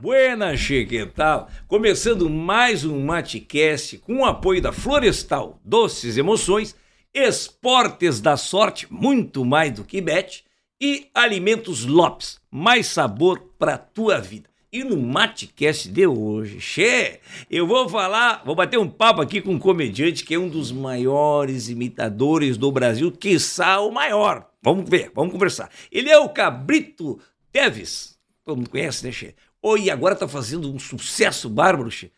Buenas, che, que tal? Começando mais um Matecast com o apoio da Florestal Doces Emoções, Esportes da Sorte, muito mais do que bet, e Alimentos Lopes, mais sabor para tua vida. E no Matecast de hoje, che, eu vou falar, vou bater um papo aqui com um comediante que é um dos maiores imitadores do Brasil, quiçá o maior. Vamos ver, vamos conversar. Ele é o Cabrito Teves. Todo mundo conhece, né, che? Oi, agora tá fazendo um sucesso bárbaro, che.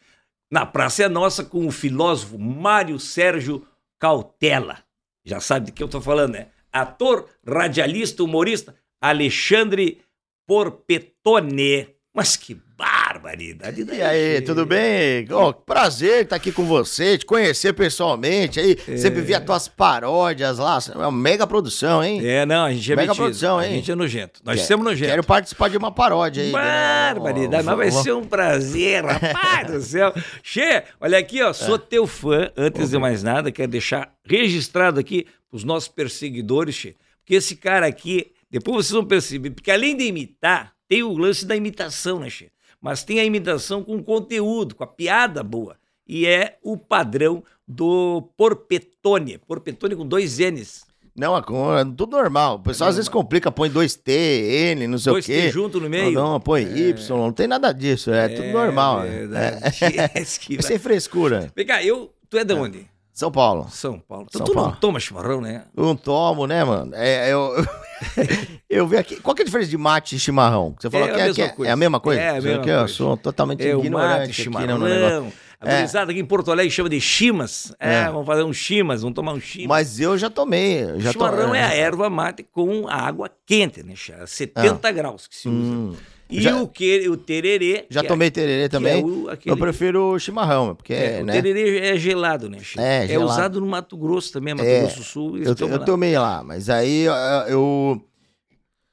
Na Praça é Nossa com o filósofo Mário Sérgio Cautela. Já sabe de que eu tô falando, né? Ator, radialista, humorista, Alexandre Porpetone. Mas que barbaridade. E aí, tudo bem? Oh, prazer estar aqui com você, te conhecer pessoalmente. Aí, É. sempre vi as tuas paródias lá. É uma mega produção, hein? É, não, a gente é Mega metido. produção, A hein? gente é nojento. Nós Quero- somos nojentos. Quero participar de uma paródia aí. né? Barbaridade, mas vai ser um prazer, rapaz do céu. Che, olha aqui, ó, É. sou teu fã. Antes de mais nada, quero deixar registrado aqui os nossos perseguidores, Che, porque esse cara aqui, depois vocês vão perceber, porque além de imitar, tem o lance da imitação, né, Che? Mas tem a imitação com conteúdo, com a piada boa. E é o padrão do Porpetone. Porpetone com dois N's. Não, é é tudo normal. O pessoal às vezes complica, põe dois T, N, não sei Dois o quê. T junto no meio. Não, não, põe Y, não tem nada disso. É, tudo normal. verdade. É. É sem frescura. Vem cá, eu. Tu é de onde? São Paulo. São Paulo. Então São tu não Paulo. toma chimarrão, né? Não tomo, né, mano? É, eu, eu vi aqui. Qual que é a diferença de mate e chimarrão? Você falou É a que, é, mesma que é- coisa. é a mesma coisa? É a mesma aqui, Eu coisa. sou totalmente É ignorante mate, aqui chimarrão. no negócio. A gurizada aqui em Porto Alegre chama de chimas. É, É. vamos fazer um chimas, vamos tomar um chimas. Mas eu já tomei. eu Já chimarrão é a erva mate com a água quente, né? Chá? 70 graus que se usa. Hum, E Já- o, que, o tererê. já que tomei tererê é, também. que é o- aquele- Eu prefiro o chimarrão, porque, É, o né? tererê é gelado, né? Chá? É, gelado. usado no Mato Grosso também, Mato É, Grosso do Sul. Eu, eu tomei lá, mas aí eu.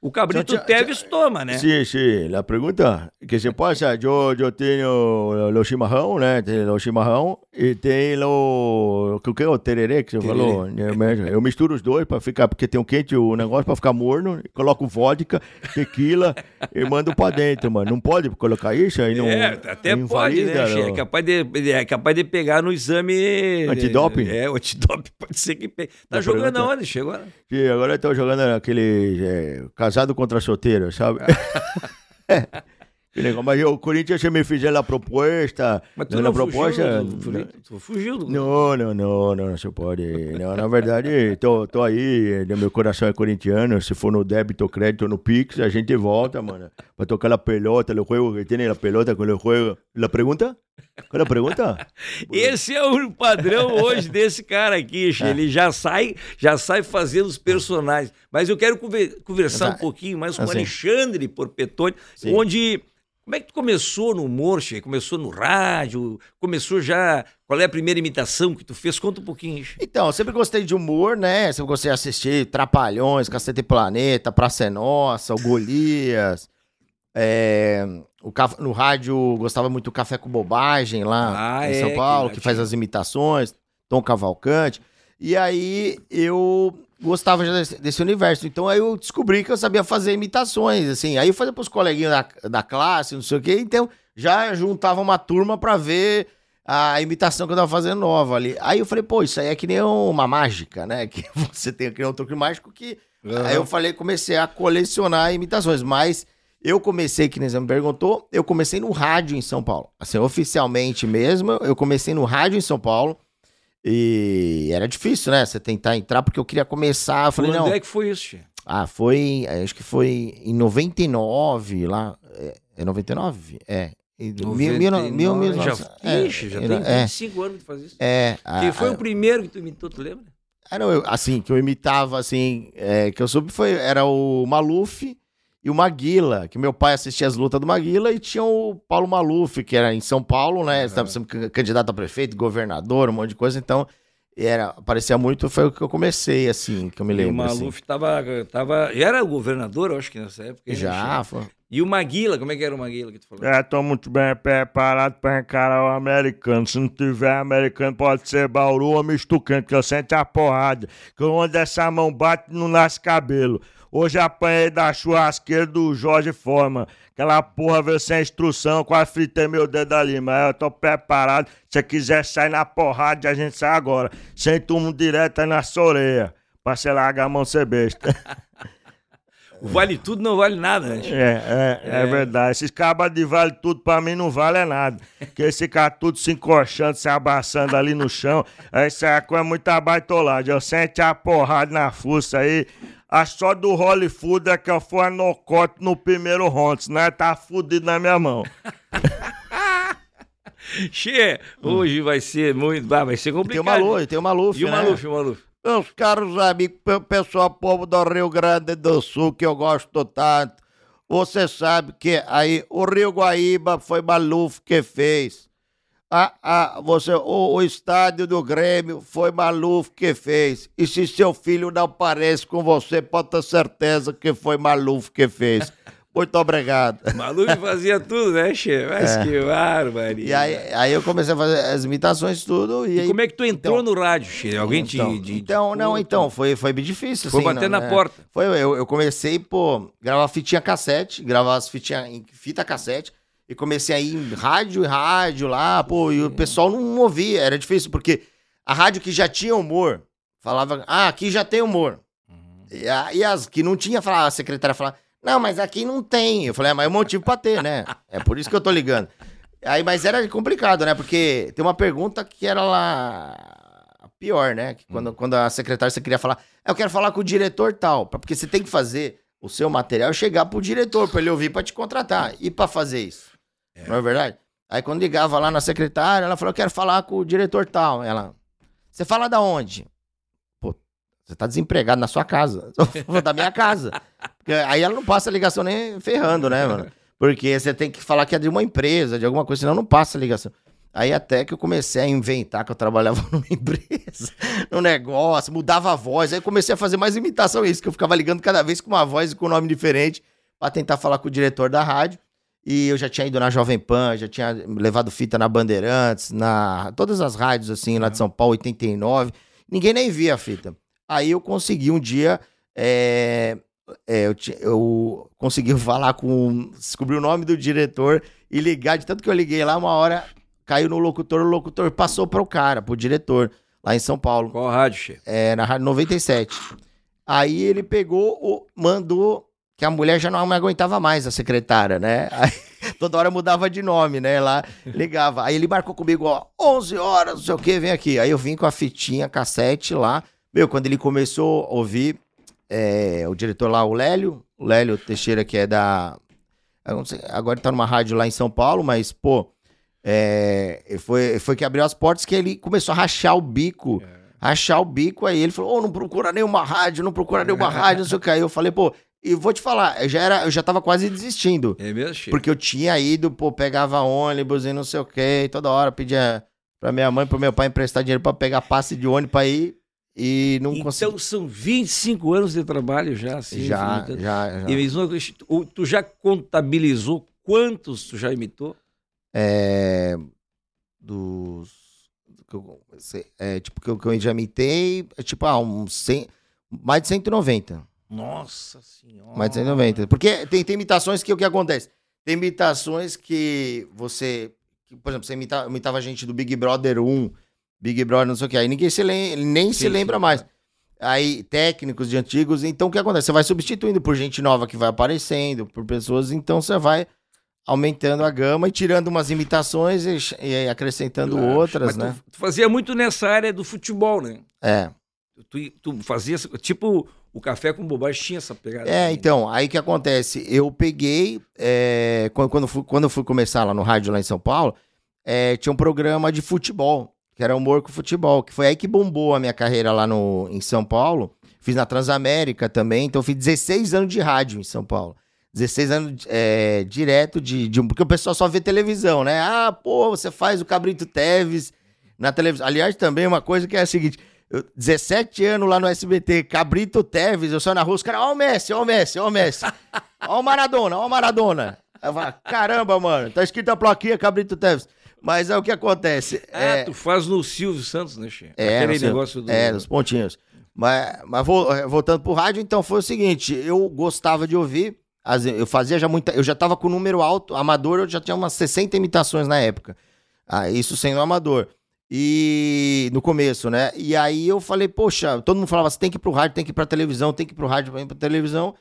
Eu O cabrito Tchau, tchau, Teves toma, né? Sí, sí, la pregunta que se pasa, yo, yo tengo los chimarrão, né? Tenho o chimarrão e tem o, o que é o tererê que você Tererê. falou. né? Eu misturo os dois para ficar, porque tem um quente o negócio para ficar morno, coloco vodka, tequila e mando para dentro, mano. Não pode colocar isso aí não É, até não pode, invalida, né? É capaz de, é capaz de pegar no exame... Antidoping? É, o antidoping pode ser que pegue. Tá Da jogando pergunta. aonde, Che, agora? Sim, agora eu tô jogando aquele é, casado contra solteiro, sabe? Negócio, Mas o Corinthians me fizer a proposta, Mas tu na não proposta, fugiu do... Tu, tu fugiu do... Não, não, não, não, você pode. Não, na verdade, tô, tô aí, né, meu coração é corintiano. Se for no débito ou crédito no Pix, a gente volta, mano. Pra tocar a pelota, o jogo que tem a pelota com o jogo. La pergunta? Qual é a pergunta? Esse é o padrão hoje desse cara aqui, É. Ele já sai, já sai fazendo os personagens. Mas eu quero conver- conversar um pouquinho mais com o Assim. Alexandre Porpetone, Sim. onde... Como é que tu começou no humor, Che? Começou no rádio? Começou já... Qual é a primeira imitação que tu fez? Conta um pouquinho, Che. Então, eu sempre gostei de humor, né? Sempre gostei de assistir Trapalhões, Cacete e Planeta, Praça é Nossa, o Golias. É, o no rádio gostava muito do Café com Bobagem lá Ah, em é, São que Paulo, lá que, faz as imitações, Tom Cavalcante. E aí eu gostava desse, desse universo. Então aí eu descobri que eu sabia fazer imitações, assim. Aí eu fazia pros coleguinhas da, da classe, não sei o quê. Então já juntava uma turma pra ver a imitação que eu tava fazendo nova ali. Aí eu falei, pô, isso aí é que nem uma mágica, né? Que você tem que nem um truque mágico que. Aí eu falei, comecei a colecionar imitações, mas eu comecei, que nem você me perguntou, eu comecei no rádio em São Paulo. Assim, oficialmente mesmo, eu comecei no rádio em São Paulo. E era difícil, né? Você tentar entrar, porque eu queria começar. Eu falei, Quando não. é que foi isso, Che? Ah, foi. Acho que foi em 99, lá. É, é 99? É. Em mil- mil- mil- já, é, Ixi, já é, tem é, 25 anos que faz isso. é, Quem a- foi a- o primeiro que tu imitou, tu lembra? Ah, não, eu- assim, que eu imitava, assim, é, que eu soube foi, era o Maluf e o Maguila, que meu pai assistia as lutas do Maguila e tinha o Paulo Maluf, que era em São Paulo, né, estava sendo can- candidato a prefeito, governador, um monte de coisa, então, era, aparecia muito, foi o que eu comecei, assim, que eu me E o lembro, assim. Maluf tava, tava. Era o governador, eu acho que nessa época. né, Já, Che? foi. E o Maguila, como é que era o Maguila que tu falou? É, tô muito bem preparado pra encarar o americano. Se não tiver americano, pode ser Bauru ou misto quente, que eu sento a porrada. Que onde essa mão bate, não nasce cabelo. Hoje apanhei da churrasqueira do Jorge Forma. Aquela porra veio sem instrução, quase fritei meu dedo ali, mas eu tô preparado. Se quiser sair na porrada, a gente sai agora. Sem tumo direto aí na sua orelha. Pra você largar a mão ser besta. Vale tudo não vale nada, né? É, é, é, verdade. Esses cabas de vale tudo pra mim não vale nada. Porque esse cara tudo se encoxando, se abraçando ali no chão. Isso é coisa muito abaitolada. Eu sente a porrada na fuça aí. A só do Hollywood é que eu fui a nocote no primeiro round, né? Tá fudido na minha mão. Che, hoje vai ser muito. Vai ser complicado. Tem o Maluf, tem o Maluf. E o né? Maluf, o Maluf. Meus caros amigos, pe- pessoal, povo do Rio Grande do Sul, que eu gosto tanto. Você sabe que aí o Rio Guaíba foi Maluf que fez. Ah, ah, você, o, o estádio do Grêmio foi Maluf que fez. E se seu filho não parece com você, pode ter certeza que foi Maluf que fez. Muito obrigado. Maluf fazia tudo, né, Che? Mas que bárbaro. É. E aí, aí eu comecei a fazer as imitações tudo. E, E aí, como é que tu entrou então- no rádio, Che? Alguém te. então, de- então, não, então, foi, foi bem difícil. Foi assim, bater não, na né? porta. Foi, eu, eu comecei, pô, gravar fitinha cassete, gravar as fitinhas em fita cassete, e comecei a ir em rádio e rádio lá, pô, e o pessoal não ouvia, era difícil, porque a rádio que já tinha humor, falava, ah, aqui já tem humor. Uhum. E, a- e as que não tinha, falava, a secretária falava, não, mas aqui não tem. Eu falei, ah, mas é um motivo pra ter, né? É por isso que eu tô ligando. Aí, mas era complicado, né? Porque tem uma pergunta que era lá pior, né? Que quando, quando a secretária você queria falar, eu quero falar com o diretor tal, porque você tem que fazer o seu material chegar pro diretor pra ele ouvir pra te contratar e pra fazer isso. Não é verdade? Aí quando ligava lá na secretária, ela falou, eu quero falar com o diretor tal. Ela, você fala da onde? Pô, você tá desempregado na sua casa. Da minha casa. Aí ela não passa a ligação nem ferrando, né, mano? Porque você tem que falar que é de uma empresa, de alguma coisa, senão não passa a ligação. Aí até que eu comecei a inventar que eu trabalhava numa empresa, num negócio, mudava a voz. Aí comecei a fazer mais imitação isso, que eu ficava ligando cada vez com uma voz e com um nome diferente pra tentar falar com o diretor da rádio. E eu já tinha ido na Jovem Pan, já tinha levado fita na Bandeirantes, na todas as rádios assim lá de São Paulo, 89. Ninguém nem via a fita. Aí eu consegui um dia é, é, eu, eu consegui falar com. descobrir o nome do diretor e ligar. De tanto que eu liguei lá, uma hora caiu no locutor, o locutor passou para o cara, pro diretor, lá em São Paulo, Qual rádio, Che? é, na Rádio 97. Aí ele pegou, o, mandou. Que a mulher já não me aguentava mais, a secretária, né? Aí, toda hora mudava de nome, né? Lá ligava. Aí ele marcou comigo, ó, 11 horas, não sei o que, vem aqui. Aí eu vim com a fitinha, cassete lá. Meu, quando ele começou a ouvir, é, o diretor lá, o Lélio, o Lélio Teixeira, que é da. sei, agora ele tá numa rádio lá em São Paulo, mas, pô, é, foi, foi que abriu as portas que ele começou a rachar o bico. Rachar o bico, aí ele falou: Ô, não procura nenhuma rádio, não procura nenhuma rádio, não sei o que. Aí eu falei, pô, e vou te falar, eu já, era, eu já tava quase desistindo. É mesmo, Che? Porque eu tinha ido, pô, pegava ônibus e não sei o que, e toda hora pedia pra minha mãe, pro meu pai emprestar dinheiro pra pegar passe de ônibus pra ir e não Então consegui. são 25 anos de trabalho já, assim. Já, já, já. E mesmo, tu- já contabilizou quantos tu já imitou? É, dos. É, tipo, que eu, que eu já imitei, é, tipo, ah, uns 100, mais de 190. Nossa senhora. Mais de 190. Porque tem, tem imitações que o que acontece? Tem imitações que você. que, por exemplo, você imita, imitava gente do Big Brother 1, Big Brother, não sei o que. Aí ninguém se lem, nem se Sim, lembra sim. mais. Aí, técnicos de antigos. Então, o que acontece? Você vai substituindo por gente nova que vai aparecendo, por pessoas. Então, você vai aumentando a gama e tirando umas imitações e, e acrescentando Claro. outras, Mas né? Tu, tu fazia muito nessa área do futebol, né? É. Tu, tu fazia, tipo, o café com bobagem tinha essa pegada. É, também. então, aí que acontece? Eu peguei, é, quando, quando, eu fui, quando eu fui começar lá no rádio, lá em São Paulo, é, tinha um programa de futebol, que era humor com futebol, que foi aí que bombou a minha carreira lá no, em São Paulo. Fiz na Transamérica também, então eu fiz 16 anos de rádio em São Paulo. 16 anos é, direto de, de. Porque o pessoal só vê televisão, né? Ah, pô, você faz o Cabrito Teves na televisão. Aliás, também uma coisa que é a seguinte: eu, 17 anos lá no SBT, Cabrito Teves, eu saio na rua, os caras, ó o Messi, ó o Messi, ó o Messi. Ó o Maradona, ó o Maradona. Eu falo, caramba, mano, tá escrito a plaquinha Cabrito Teves. Mas é o que acontece. Ah, é, tu faz no Silvio Santos, né, Che? é, Aquele negócio do... é, dos pontinhos. Mas, mas eh, voltando pro rádio, então foi o seguinte: eu gostava de ouvir. eu fazia já muita. Eu já tava com número alto, amador, eu já tinha umas 60 imitações na época. Ah, isso sendo amador. E no começo, né? E aí eu falei, poxa, todo mundo falava, você tem que ir pro rádio, tem que ir pra televisão, tem que ir pro rádio, tem que ir pra televisão.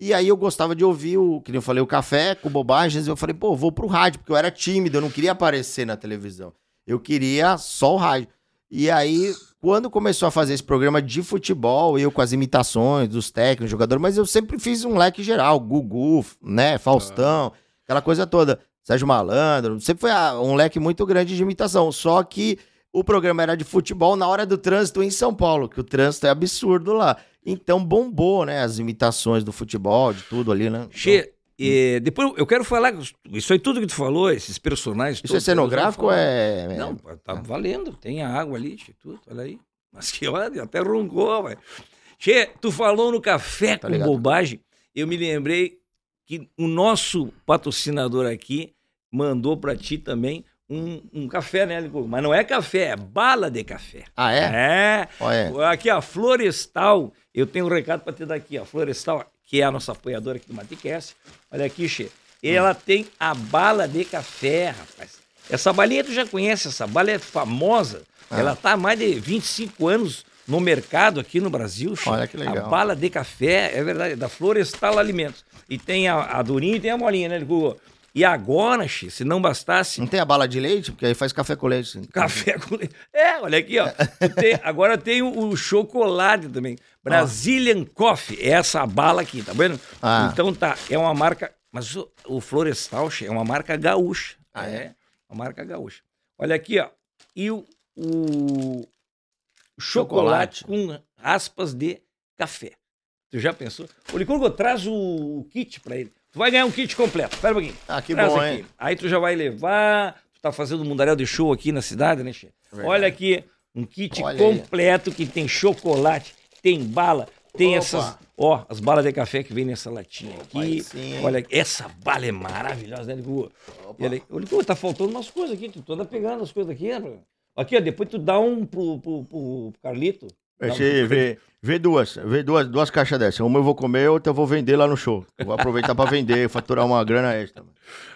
E aí eu gostava de ouvir o, que eu falei, o café com bobagens. Eu falei, pô, vou pro rádio, porque eu era tímido, eu não queria aparecer na televisão. Eu queria só o rádio. E aí, quando começou a fazer esse programa de futebol, eu com as imitações dos técnicos, jogadores, mas eu sempre fiz um leque geral, Gugu, né, Faustão, aquela coisa toda. Sérgio Malandro, sempre foi ah, um leque muito grande de imitação. Só que o programa era de futebol na hora do trânsito em São Paulo, que o trânsito é absurdo lá. Então bombou, né, as imitações do futebol, de tudo ali, né? Che, eh, depois eu quero falar, isso aí tudo que tu falou, esses personagens Isso é todos, cenográfico ou é... vamos falar. Não, tá valendo, tem a água ali, che, tudo, olha aí. Mas que olha, até roncou, velho. Che, tu falou no café Tá com ligado. bobagem, eu me lembrei que o nosso patrocinador aqui mandou pra ti também um, um café, né? Mas não é café, é bala de café. Ah, é? É. Olha, Aqui, a Florestal, eu tenho um recado para te dar aqui, ó. Florestal, que é a nossa apoiadora aqui do Maticast. Olha aqui, Che. Ela tem a bala de café, rapaz. Essa balinha, tu já conhece, essa bala é famosa. Ah. Ela tá há mais de 25 anos no mercado aqui no Brasil, Che. Olha que legal. A bala de café, é verdade, é da Florestal Alimentos. E tem a, a durinha e tem a molinha, né, Google? E agora, Che, se não bastasse, não tem a bala de leite? Porque aí faz café com leite. Café com leite. É, olha aqui, ó. Tem- agora tem o, o chocolate também. Brazilian Coffee. É essa bala aqui, tá vendo? Ah. Então tá, é uma marca. Mas o, o Florestal che, é uma marca gaúcha. Ah, é? Uma marca gaúcha. Olha aqui, ó. E o, o chocolate, com raspas de café. Tu já pensou? O Licurgo traz o, o kit pra ele. Tu vai ganhar um kit completo. Espera um pouquinho. Ah, que Traz bom, aqui. hein? Aí tu já vai levar. Tu tá fazendo um mundaréu de show aqui na cidade, né, Che? Verdade. Olha aqui, um kit Olha aí. completo que tem chocolate, tem bala, tem Opa. essas. Ó, as balas de café que vem nessa latinha Opa, aqui. aí sim? Olha, essa bala é maravilhosa, né, Ligu? Olha, Ligu, tá faltando umas coisas aqui, tu anda pegando as coisas aqui, né? Aqui, ó, depois tu dá um pro, pro, pro Carlito. Achei, pro- vê, vê duas, vê duas, duas caixas dessas. Uma eu vou comer, outra eu vou vender lá no show. Eu Vou aproveitar pra vender, faturar uma grana extra.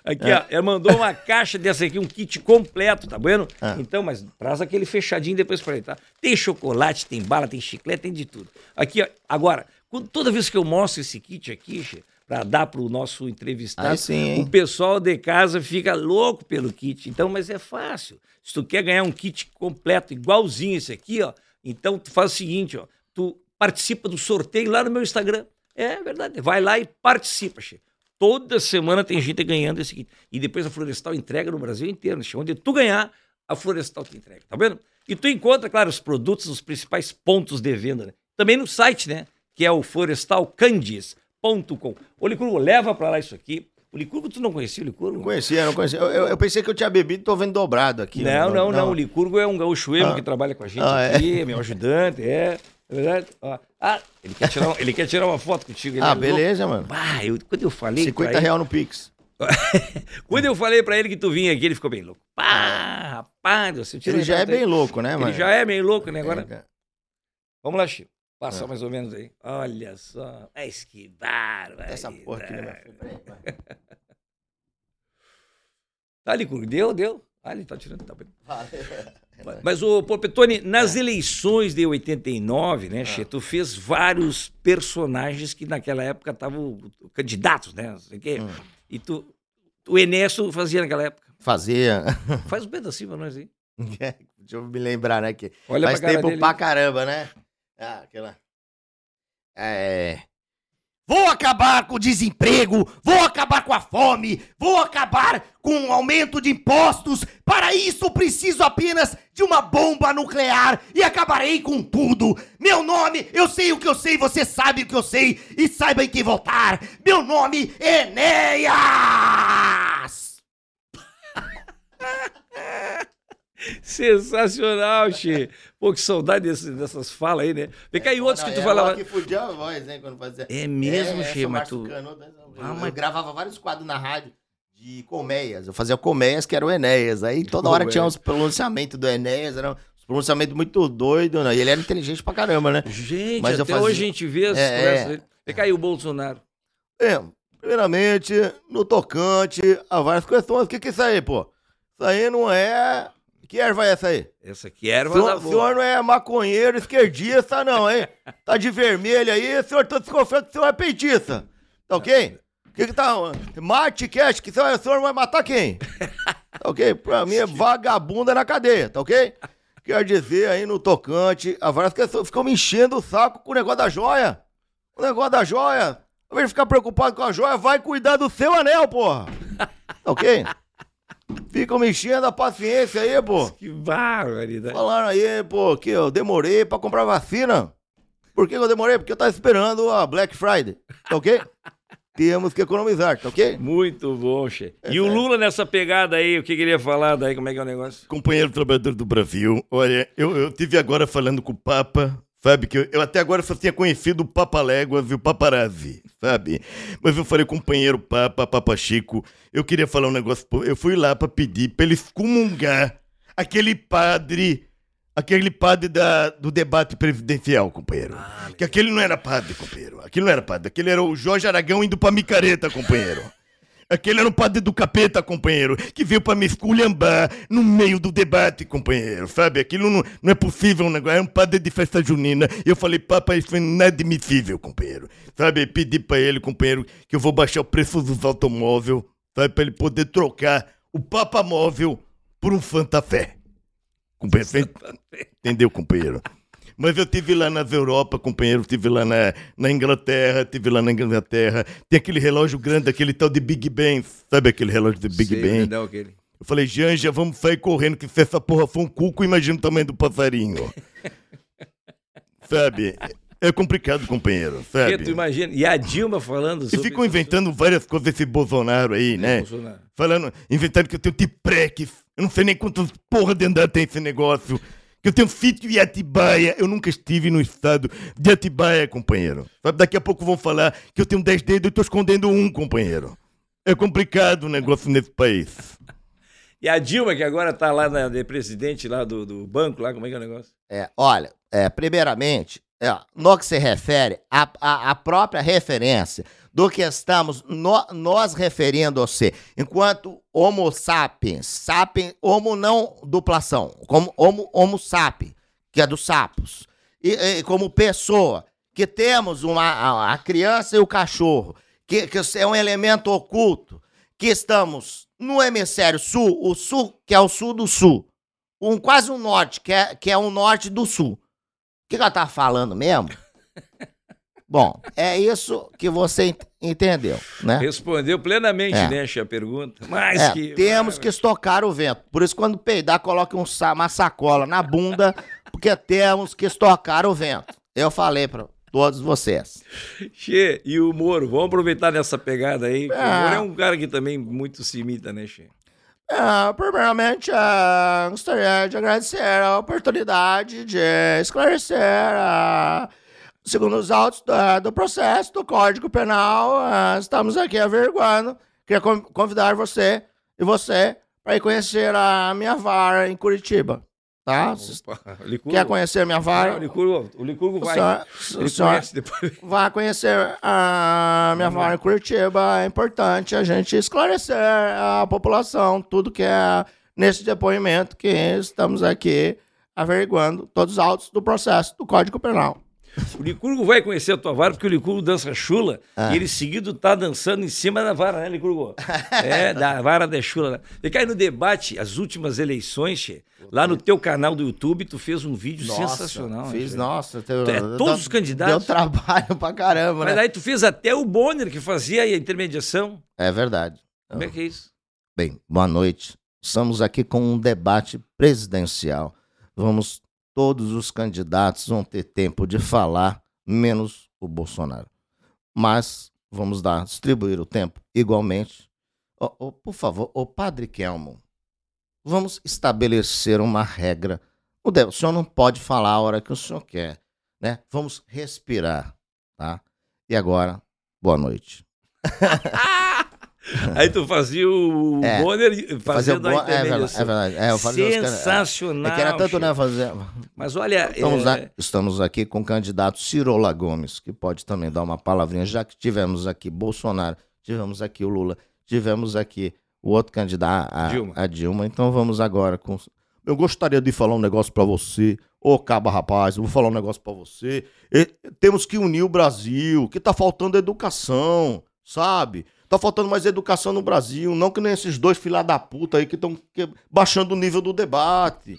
Aqui, ó, ela mandou uma caixa dessa aqui, um kit completo, tá vendo? Ah. Então, mas traz aquele fechadinho depois pra ele, tá? Tem chocolate, tem bala, tem chiclete, tem de tudo. Aqui, ó, agora, quando- toda vez que eu mostro esse kit aqui, che, pra dar pro nosso entrevistado, Aí sim, o pessoal de casa fica louco pelo kit. Então, mas é fácil. Se tu quer ganhar um kit completo, igualzinho esse aqui, ó, então tu faz o seguinte, ó, tu participa do sorteio lá no meu Instagram. É verdade, vai lá e participa, che. Toda semana tem gente ganhando esse kit. E depois a Florestal entrega no Brasil inteiro. che. Onde tu ganhar, a Florestal te entrega, tá vendo? E tu encontra, claro, os produtos nos principais pontos de venda, né? Também no site, né? Que é o florestalcandies.com. Licurgo, leva pra lá isso aqui. O Licurgo, tu não conhecia o Licurgo? Não conhecia, não conhecia. Eu, eu- eu pensei que eu tinha bebido, tô vendo dobrado aqui. Não, não, não, O Licurgo é um gaúcho emo Ah. que trabalha com a gente Ah, é? aqui, meu ajudante, é. É verdade? Ó. Ah, ele quer, tirar, ele quer tirar uma foto contigo. Ah, é louco. beleza, mano. Ah, eu, quando eu falei. 50 pra ele- real no Pix. Quando eu falei pra ele que tu vinha aqui, ele ficou bem louco. Pá, rapaz, você tira Ele já é retrato aí. bem louco, né, mano? Ele já é meio louco, né? Agora, É, vamos lá, Chico. Passa É. mais ou menos aí. Olha só. Mas que bárbaro. Essa porra aqui? Peraí, vai. Tá ali. Deu, deu. Ah, ele tá tirando. Tá. Valeu. Mas, ô, Polpetone, nas É. eleições de 89, né, Che, tu fez vários personagens que naquela época estavam candidatos, né? Não sei o quê. Hum. E tu. O Enéas tu fazia naquela época. Fazia. Faz um pedacinho pra nós aí. Deixa eu me lembrar, né? Que Olha faz pra tempo dele. pra caramba, né? Ah, aquela. É. Vou acabar com o desemprego, vou acabar com a fome, vou acabar com o aumento de impostos. Para isso preciso apenas de uma bomba nuclear e acabarei com tudo. Meu nome, eu sei o que eu sei, você sabe o que eu sei e saiba em quem votar. Meu nome é Enéas! Sensacional, Che. Pô, que saudade desse- dessas falas aí, né? Vem cá, e outros que tu falava. que fudia a voz, né, quando fazia. É mesmo, É, Che, mas tu. machucando, né? Eu, Ah, eu mas- gravava vários quadros na rádio de colmeias. Eu fazia colmeias, que era o Enéas. Aí toda hora tinha uns pronunciamentos do Enéas, eram os pronunciamento muito doido, né? E ele era inteligente pra caramba, né? Gente, Mas eu até fazia- hoje a gente vê as É, conversas é. dele. E caiu o Bolsonaro. É, primeiramente, no tocante a várias questões, o que que é isso aí, pô? Isso aí não é... Que erva é essa aí? Essa aqui erva O da senhor, boa. senhor não é maconheiro esquerdista, não, hein? Tá de vermelho aí, senhor, tô desconfiando que o senhor é peitista. Tá ok? O que que tá... Mate, cash, que o senhor, o senhor vai matar quem? Tá ok? Pra mim é vagabunda na cadeia, tá ok? Quer dizer aí no tocante, a várias questões ficam me enchendo o saco com o negócio da joia. O negócio da joia. Ao invés de ficar preocupado com a joia, vai cuidar do seu anel, porra. Tá ok? Ficam me enchendo a paciência aí, pô. Que barbaridade. Falaram aí, pô, que eu demorei pra comprar vacina. Por que eu demorei? Porque eu tava esperando a Black Friday, tá ok? Temos que economizar, tá ok? Muito bom, che. E o Lula nessa pegada aí, o que queria falar daí, como é que é o negócio? Companheiro trabalhador do Brasil, olha, eu, eu tive agora falando com o Papa, sabe? Que eu, eu até agora só tinha conhecido o Papa Léguas e o Paparazzi, sabe? Mas eu falei, companheiro Papa, Papa Chico, eu queria falar um negócio. Eu fui lá pra pedir pra ele excomungar aquele padre. Aquele padre da, do debate presidencial, companheiro. que aquele não era padre, companheiro. Aquele não era padre. Aquele era o Jorge Aragão indo pra micareta, companheiro. Aquele era um padre do capeta, companheiro, que veio pra me esculhambar no meio do debate, companheiro, sabe? Aquilo não, não é possível, um negócio. É um padre de festa junina. E eu falei, papa, isso é inadmissível, companheiro. Sabe? Pedi pra ele, companheiro, que eu vou baixar o preço dos automóveis, sabe? Pra ele poder trocar o papa móvel por um Santa Fé. Companheiro, entendeu, companheiro? Mas eu tive lá nas Europa, companheiro, tive lá na, na Inglaterra, tive lá na Inglaterra. Tem aquele relógio grande, aquele tal de Big Ben, sabe aquele relógio de Big Sei, Ben? não, aquele. Eu falei, Janja, vamos sair correndo, que se essa porra for um cuco, imagina o tamanho do passarinho. sabe? É complicado, companheiro, Porque sabe? tu imagina, e a Dilma falando E sobre... ficam inventando várias coisas esse Bolsonaro aí, né? Bolsonaro. Falando, inventando que eu tenho Tiprex. Eu não sei nem quantas porra de andar tem esse negócio. Que eu tenho sítio em Atibaia. Eu nunca estive no estado de Atibaia, companheiro. Sabe, daqui a pouco vão falar que eu tenho 10 dedos e tô escondendo um, companheiro. É complicado o negócio nesse país. E a Dilma, que agora tá lá na, de presidente lá do, do banco, lá, como é que é o negócio? É, olha, é, primeiramente, é, no que se refere à própria referência do que estamos no- nós referindo a você, enquanto Homo sapiens, sapiens, Homo não duplação, como Homo, homo sapiens, que é dos sapos, e, e como pessoa, que temos uma, a, criança e o cachorro, que, que é um elemento oculto, que estamos no hemisfério sul, o sul, que é o sul do sul, um quase um norte, que é, que é um norte do sul. O que, ela tá falando mesmo? Bom, é isso que você ent- entendeu, né? Respondeu plenamente, É. né, a pergunta. Mas É, que... temos que estocar o vento. Por isso, quando peidar, coloque um uma sacola na bunda, porque temos que estocar o vento. Eu falei pra todos vocês. Che, e o Moro? Vamos aproveitar nessa pegada aí. que O. Moro é um cara que também muito se imita, né, Che? É, primeiramente, é, gostaria de agradecer a oportunidade de esclarecer, é, segundo os autos do processo do Código Penal, é, estamos aqui averiguando. Queria con- convidar você e você para ir conhecer a minha vara em Curitiba, tá? Opa. Quer conhecer a minha vara? o Licurgo, o Licurgo vai. o senhor- conhece. Vai conhecer a minha vara em Curitiba. É importante a gente esclarecer a população tudo que é nesse depoimento que estamos aqui averiguando todos os autos do processo do Código Penal. O Licurgo vai conhecer a tua vara, porque o Licurgo dança chula Ah. e ele seguido tá dançando em cima da vara, né, Licurgo? É, da vara da chula. né? E cai no debate, as últimas eleições, che, lá no teu canal do YouTube, tu fez um vídeo sensacional. né, Fiz, che? nossa. Teu, É, todos os candidatos? Deu trabalho pra caramba, Mas né? aí tu fez até o Bonner, que fazia a intermediação. É verdade. Como é que é isso? Bem, boa noite. Estamos aqui com um debate presidencial. Vamos, todos os candidatos vão ter tempo de falar, menos o Bolsonaro. Mas vamos dar, distribuir o tempo igualmente. Ô, ô, por favor, o padre Kelmo, vamos estabelecer uma regra. O, de- o senhor não pode falar a hora que o senhor quer, né? Vamos respirar, tá? E agora, boa noite. Aí tu fazia o É. Bonner e- fazendo bom, a é verdade, intermediação. é verdade. É, eu fazia os cara- Sensacional. É que era tanto, né, fazer... Mas olha, Estamos, é, a- estamos aqui com o candidato Cirola Gomes, que pode também dar uma palavrinha, já que tivemos aqui Bolsonaro, tivemos aqui o Lula, tivemos aqui o outro candidato, a Dilma. a Dilma. Então vamos agora com. Eu gostaria de falar um negócio pra você. Ô, caba rapaz, eu vou falar um negócio pra você. E- temos que unir o Brasil, que tá faltando educação, sabe? Tá faltando mais educação no Brasil, não que nem esses dois filha da puta aí que estão baixando o nível do debate.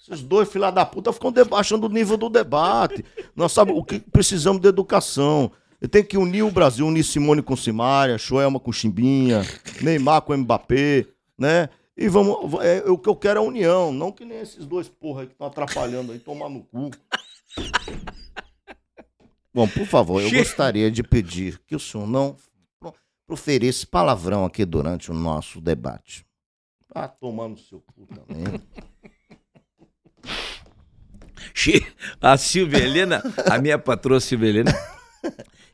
Esses dois filha da puta ficam baixando o nível do debate. Nós sabemos o que precisamos de educação. Tem que unir o Brasil, unir Simone com Simária, Joelma com Chimbinha, Neymar com Mbappé, né? E vamos. É, o que eu quero é a união, não que nem esses dois porra aí que estão atrapalhando aí, tomar no cu. Bom, por favor, eu gostaria de pedir que o senhor não pro- proferisse palavrão aqui durante o nosso debate. Ah, tomar no seu cu também. A Silvia Helena, a minha patroa Silvia Helena,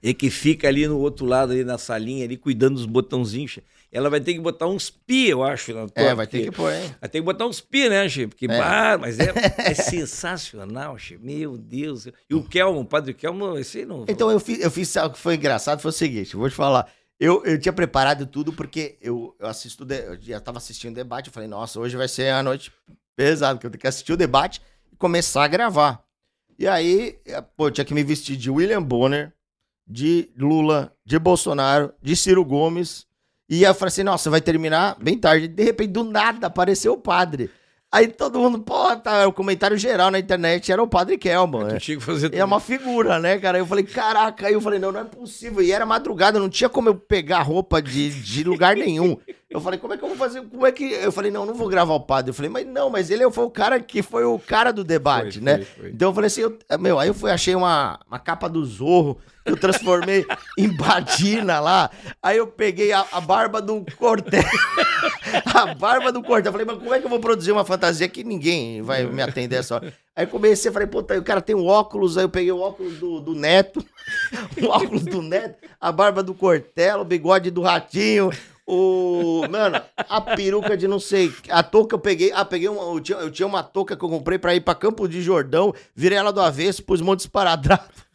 é que fica ali no outro lado, ali na salinha, ali cuidando dos botãozinhos. Ela vai ter que botar uns pi, eu acho. Na tua, É, vai ter que pôr, hein? Vai ter que botar uns pi, né, Che? Porque, É. bah, mas é, é sensacional, Che. Meu Deus. E o Kelmo, o padre Kelmo, esse aí não. Então eu fiz, eu fiz algo que foi engraçado, foi o seguinte, vou te falar. Eu, eu tinha preparado tudo porque eu, eu assisto, eu já tava assistindo o debate, eu falei, nossa, hoje vai ser a noite pesada, porque eu tenho que assistir o debate e começar a gravar. E aí, eh, pô, eu tinha que me vestir de William Bonner, de Lula, de Bolsonaro, de Ciro Gomes. E eu falei assim, nossa, vai terminar bem tarde. De repente, do nada, apareceu o padre. Aí todo mundo, pô, tá, o comentário geral na internet era o padre Kelman. né? Tu tinha que fazer E é uma figura, né, cara? Aí eu falei, caraca, aí eu falei, não, não é possível. E era madrugada, não tinha como eu pegar roupa de, de lugar nenhum. Eu falei, como é que eu vou fazer? Como é que. Eu falei, não, não vou gravar o padre. Eu falei, mas não, mas ele foi o cara que foi o cara do debate, Foi, né? foi, foi. Então eu falei assim, eu- meu, aí eu fui, achei uma, uma capa do Zorro, eu transformei em Badina lá. Aí eu peguei a, a barba do Cortel. a barba do Cortel. Eu falei, mas como é que eu vou produzir uma fantasia que ninguém vai me atender essa hora? Aí comecei, falei, puta, o cara tem um óculos, aí eu peguei o óculos do, do Neto, o óculos do Neto, a barba do Cortella, o bigode do Ratinho, o... Mano, a peruca de não sei... A touca eu peguei... Ah, peguei uma... Eu tinha, eu tinha uma touca que eu comprei pra ir pra Campo de Jordão, virei ela do avesso, pus um monte de esparadrapo.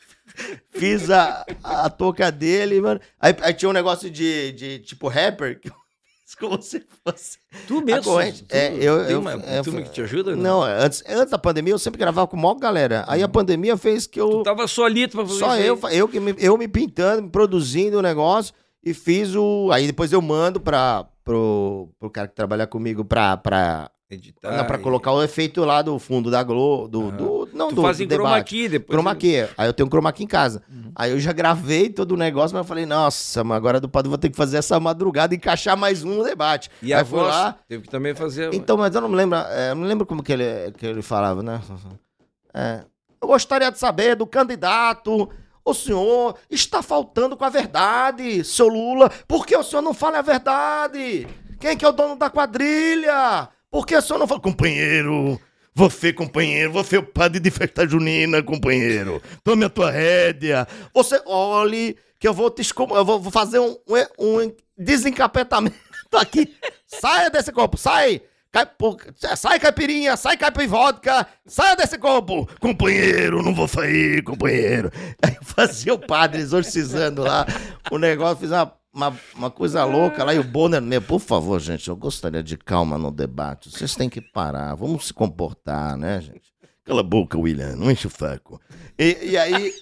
Fiz a, a touca dele, mano. Aí, aí tinha um negócio de, de tipo rapper, que eu fiz como se fosse... Tu mesmo. corrente. tu- É, eu, tem eu, uma é, turma foi- que te ajuda? Não, antes, antes da pandemia eu sempre gravava com maior galera. Aí a pandemia fez que eu. Tu tava solito pra fazer Só eu, eu, que me, eu me pintando, me produzindo o negócio e fiz o. Aí depois eu mando pra, pro, pro cara que trabalha comigo pra, pra, Editar. não, pra e- colocar o efeito lá do fundo da Globo. Do, Aham. do, não, Tu do, faz do em chroma debate. key depois. Chroma key. Aí eu tenho um chroma key em casa. Uhum. Aí eu já gravei todo o negócio, mas eu falei, nossa, mas agora do Padre vou ter que fazer essa madrugada e encaixar mais um no debate. E aí a voz lá. teve que também fazer. Então, mas eu não me lembro, é, eu não lembro como que ele, que ele falava, né? É, eu gostaria de saber do candidato. O senhor está faltando com a verdade, seu Lula. Por que o senhor não fala a verdade? Quem que é o dono da quadrilha? Por que o senhor não fala? Companheiro, você, companheiro, você é o padre de festa junina, companheiro. Tome a tua rédea. Você olhe que eu vou te eu vou fazer um, um, um desencapetamento aqui. Saia desse copo, sai! Sai caipirinha, sai caipivódica, saia desse copo! Companheiro, não vou sair, companheiro. Aí fazia o padre exorcizando lá o negócio, fiz uma, uma, uma coisa louca lá e o Bonner, meu, por favor, gente, eu gostaria de calma no debate. Vocês têm que parar, vamos se comportar, né, gente? Cala a boca, William, não enche o saco. E, e aí,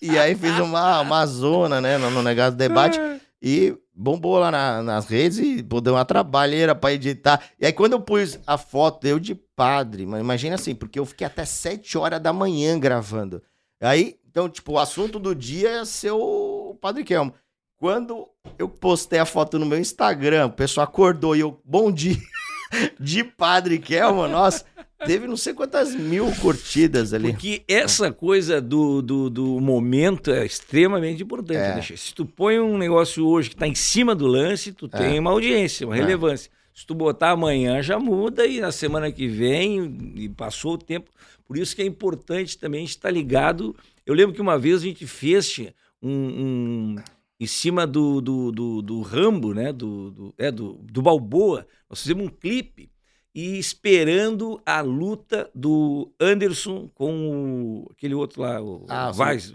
e aí fiz uma, uma zona, né, no, no negócio do debate. E bombou lá na- nas redes e pô, deu uma trabalheira pra editar. E aí, quando eu pus a foto, eu de padre, mas imagina assim, porque eu fiquei até 7 horas da manhã gravando. Aí, então, tipo, o assunto do dia ia ser o Padre Kelmo. Quando eu postei a foto no meu Instagram, o pessoal acordou e eu, bom dia, de Padre Kelmo, nossa, teve não sei quantas mil curtidas ali. Porque essa coisa do, do, do momento é extremamente importante. É. né? Se tu põe um negócio hoje que tá em cima do lance, tu É. tem uma audiência, uma É. relevância. Se tu botar amanhã, já muda e na semana que vem, e passou o tempo. Por isso que é importante também estar ligado. Eu lembro que uma vez a gente fez um, um- em cima do, do, do, do Rambo, né? Do, do, é, do, do Balboa. Nós fizemos um clipe e esperando a luta do Anderson com o, aquele outro lá, o Ah, Vaz.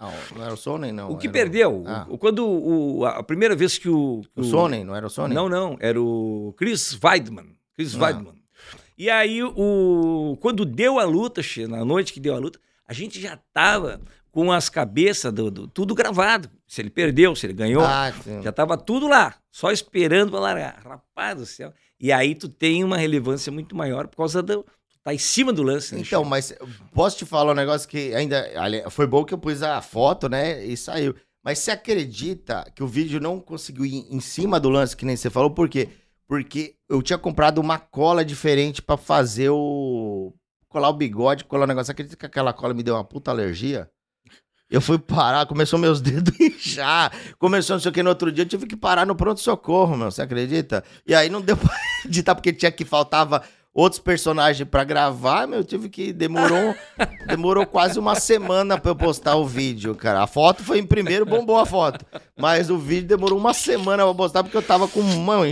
Ah, não era o Sonnen, não. O que era perdeu. Ah. o- Quando o, a primeira vez que o. O Sonnen, não era o Sonnen? Não, não, era o Chris Weidman. Chris Ah. Weidman. E aí, o, quando deu a luta, na noite que deu a luta, a gente já tava com as cabeças do, do- tudo gravado. Se ele perdeu, se ele ganhou, Ah, já tava tudo lá, só esperando pra largar. Rapaz do céu. E aí tu tem uma relevância muito maior por causa do. Tu tá em cima do lance, né? Então, mas posso te falar um negócio que ainda. Foi bom que eu pus a foto, né? E saiu. Mas você acredita que o vídeo não conseguiu ir em cima do lance, que nem você falou? Por quê? Porque eu tinha comprado uma cola diferente pra fazer o. colar o bigode, colar o negócio. Você acredita que aquela cola me deu uma puta alergia? Eu fui parar, começou meus dedos a inchar. Começou não sei o que no outro dia, eu tive que parar no pronto-socorro, meu. Você acredita? E aí não deu pra editar, porque tinha que faltava outros personagens pra gravar, meu. Eu tive que. Demorou, demorou quase uma semana pra eu postar o vídeo, cara. A foto foi em primeiro, bombou a foto. Mas o vídeo demorou uma semana pra postar, porque eu tava com mão.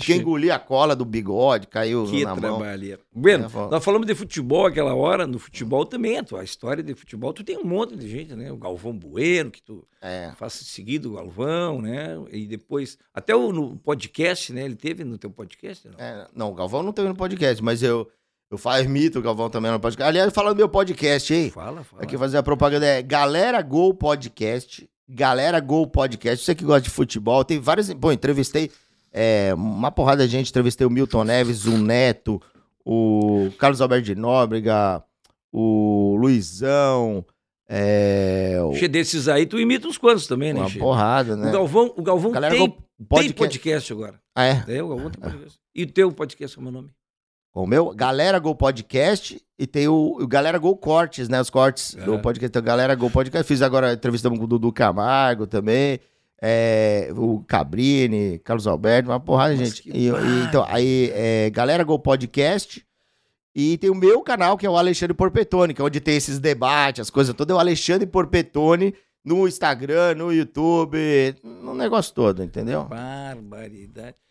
Que engoli a cola do bigode, caiu Que na mão. trabalheira. Bueno, É, fala. nós falamos de futebol aquela hora, no futebol também, a tua história de futebol, tu tem um monte de gente, né? O Galvão Bueno, que tu É. faz seguido o Galvão, né? E depois, até o no podcast, né? Ele teve no teu podcast, não? É, não, o Galvão não teve no podcast, mas eu, eu faço mito o Galvão também no podcast. Aliás, falando do meu podcast, hein? Fala, fala. Aqui fazer a propaganda é Galera Gol Podcast. Galera Gol Podcast. Você que gosta de futebol, tem várias. Bom, entrevistei é, uma porrada de gente. Entrevistei o Milton Neves, o Neto, o Carlos Alberto de Nóbrega, o Luizão. É, o- Che, desses aí, tu imita uns quantos também, né, uma Che? porrada, né? O Galvão, o Galvão Galera tem, Gol tem Podcast. podcast agora. Ah, é? É, o Galvão tem podcast. E o teu podcast, como é o nome? O meu, Galera Gol Podcast e tem o, o Galera Gol Cortes, né? Os cortes do Aham. podcast. Então, Galera Gol Podcast. Fiz agora entrevistamos com o Dudu Camargo também. é, o Cabrini, Carlos Alberto, uma porrada Nossa, gente. E, e, então, aí, é, Galera Gol Podcast. E tem o meu canal, que é o Alexandre Porpetone, que é onde tem esses debates, as coisas todas. É o Alexandre Porpetone no Instagram, no YouTube, no negócio todo, entendeu? Barbaridade.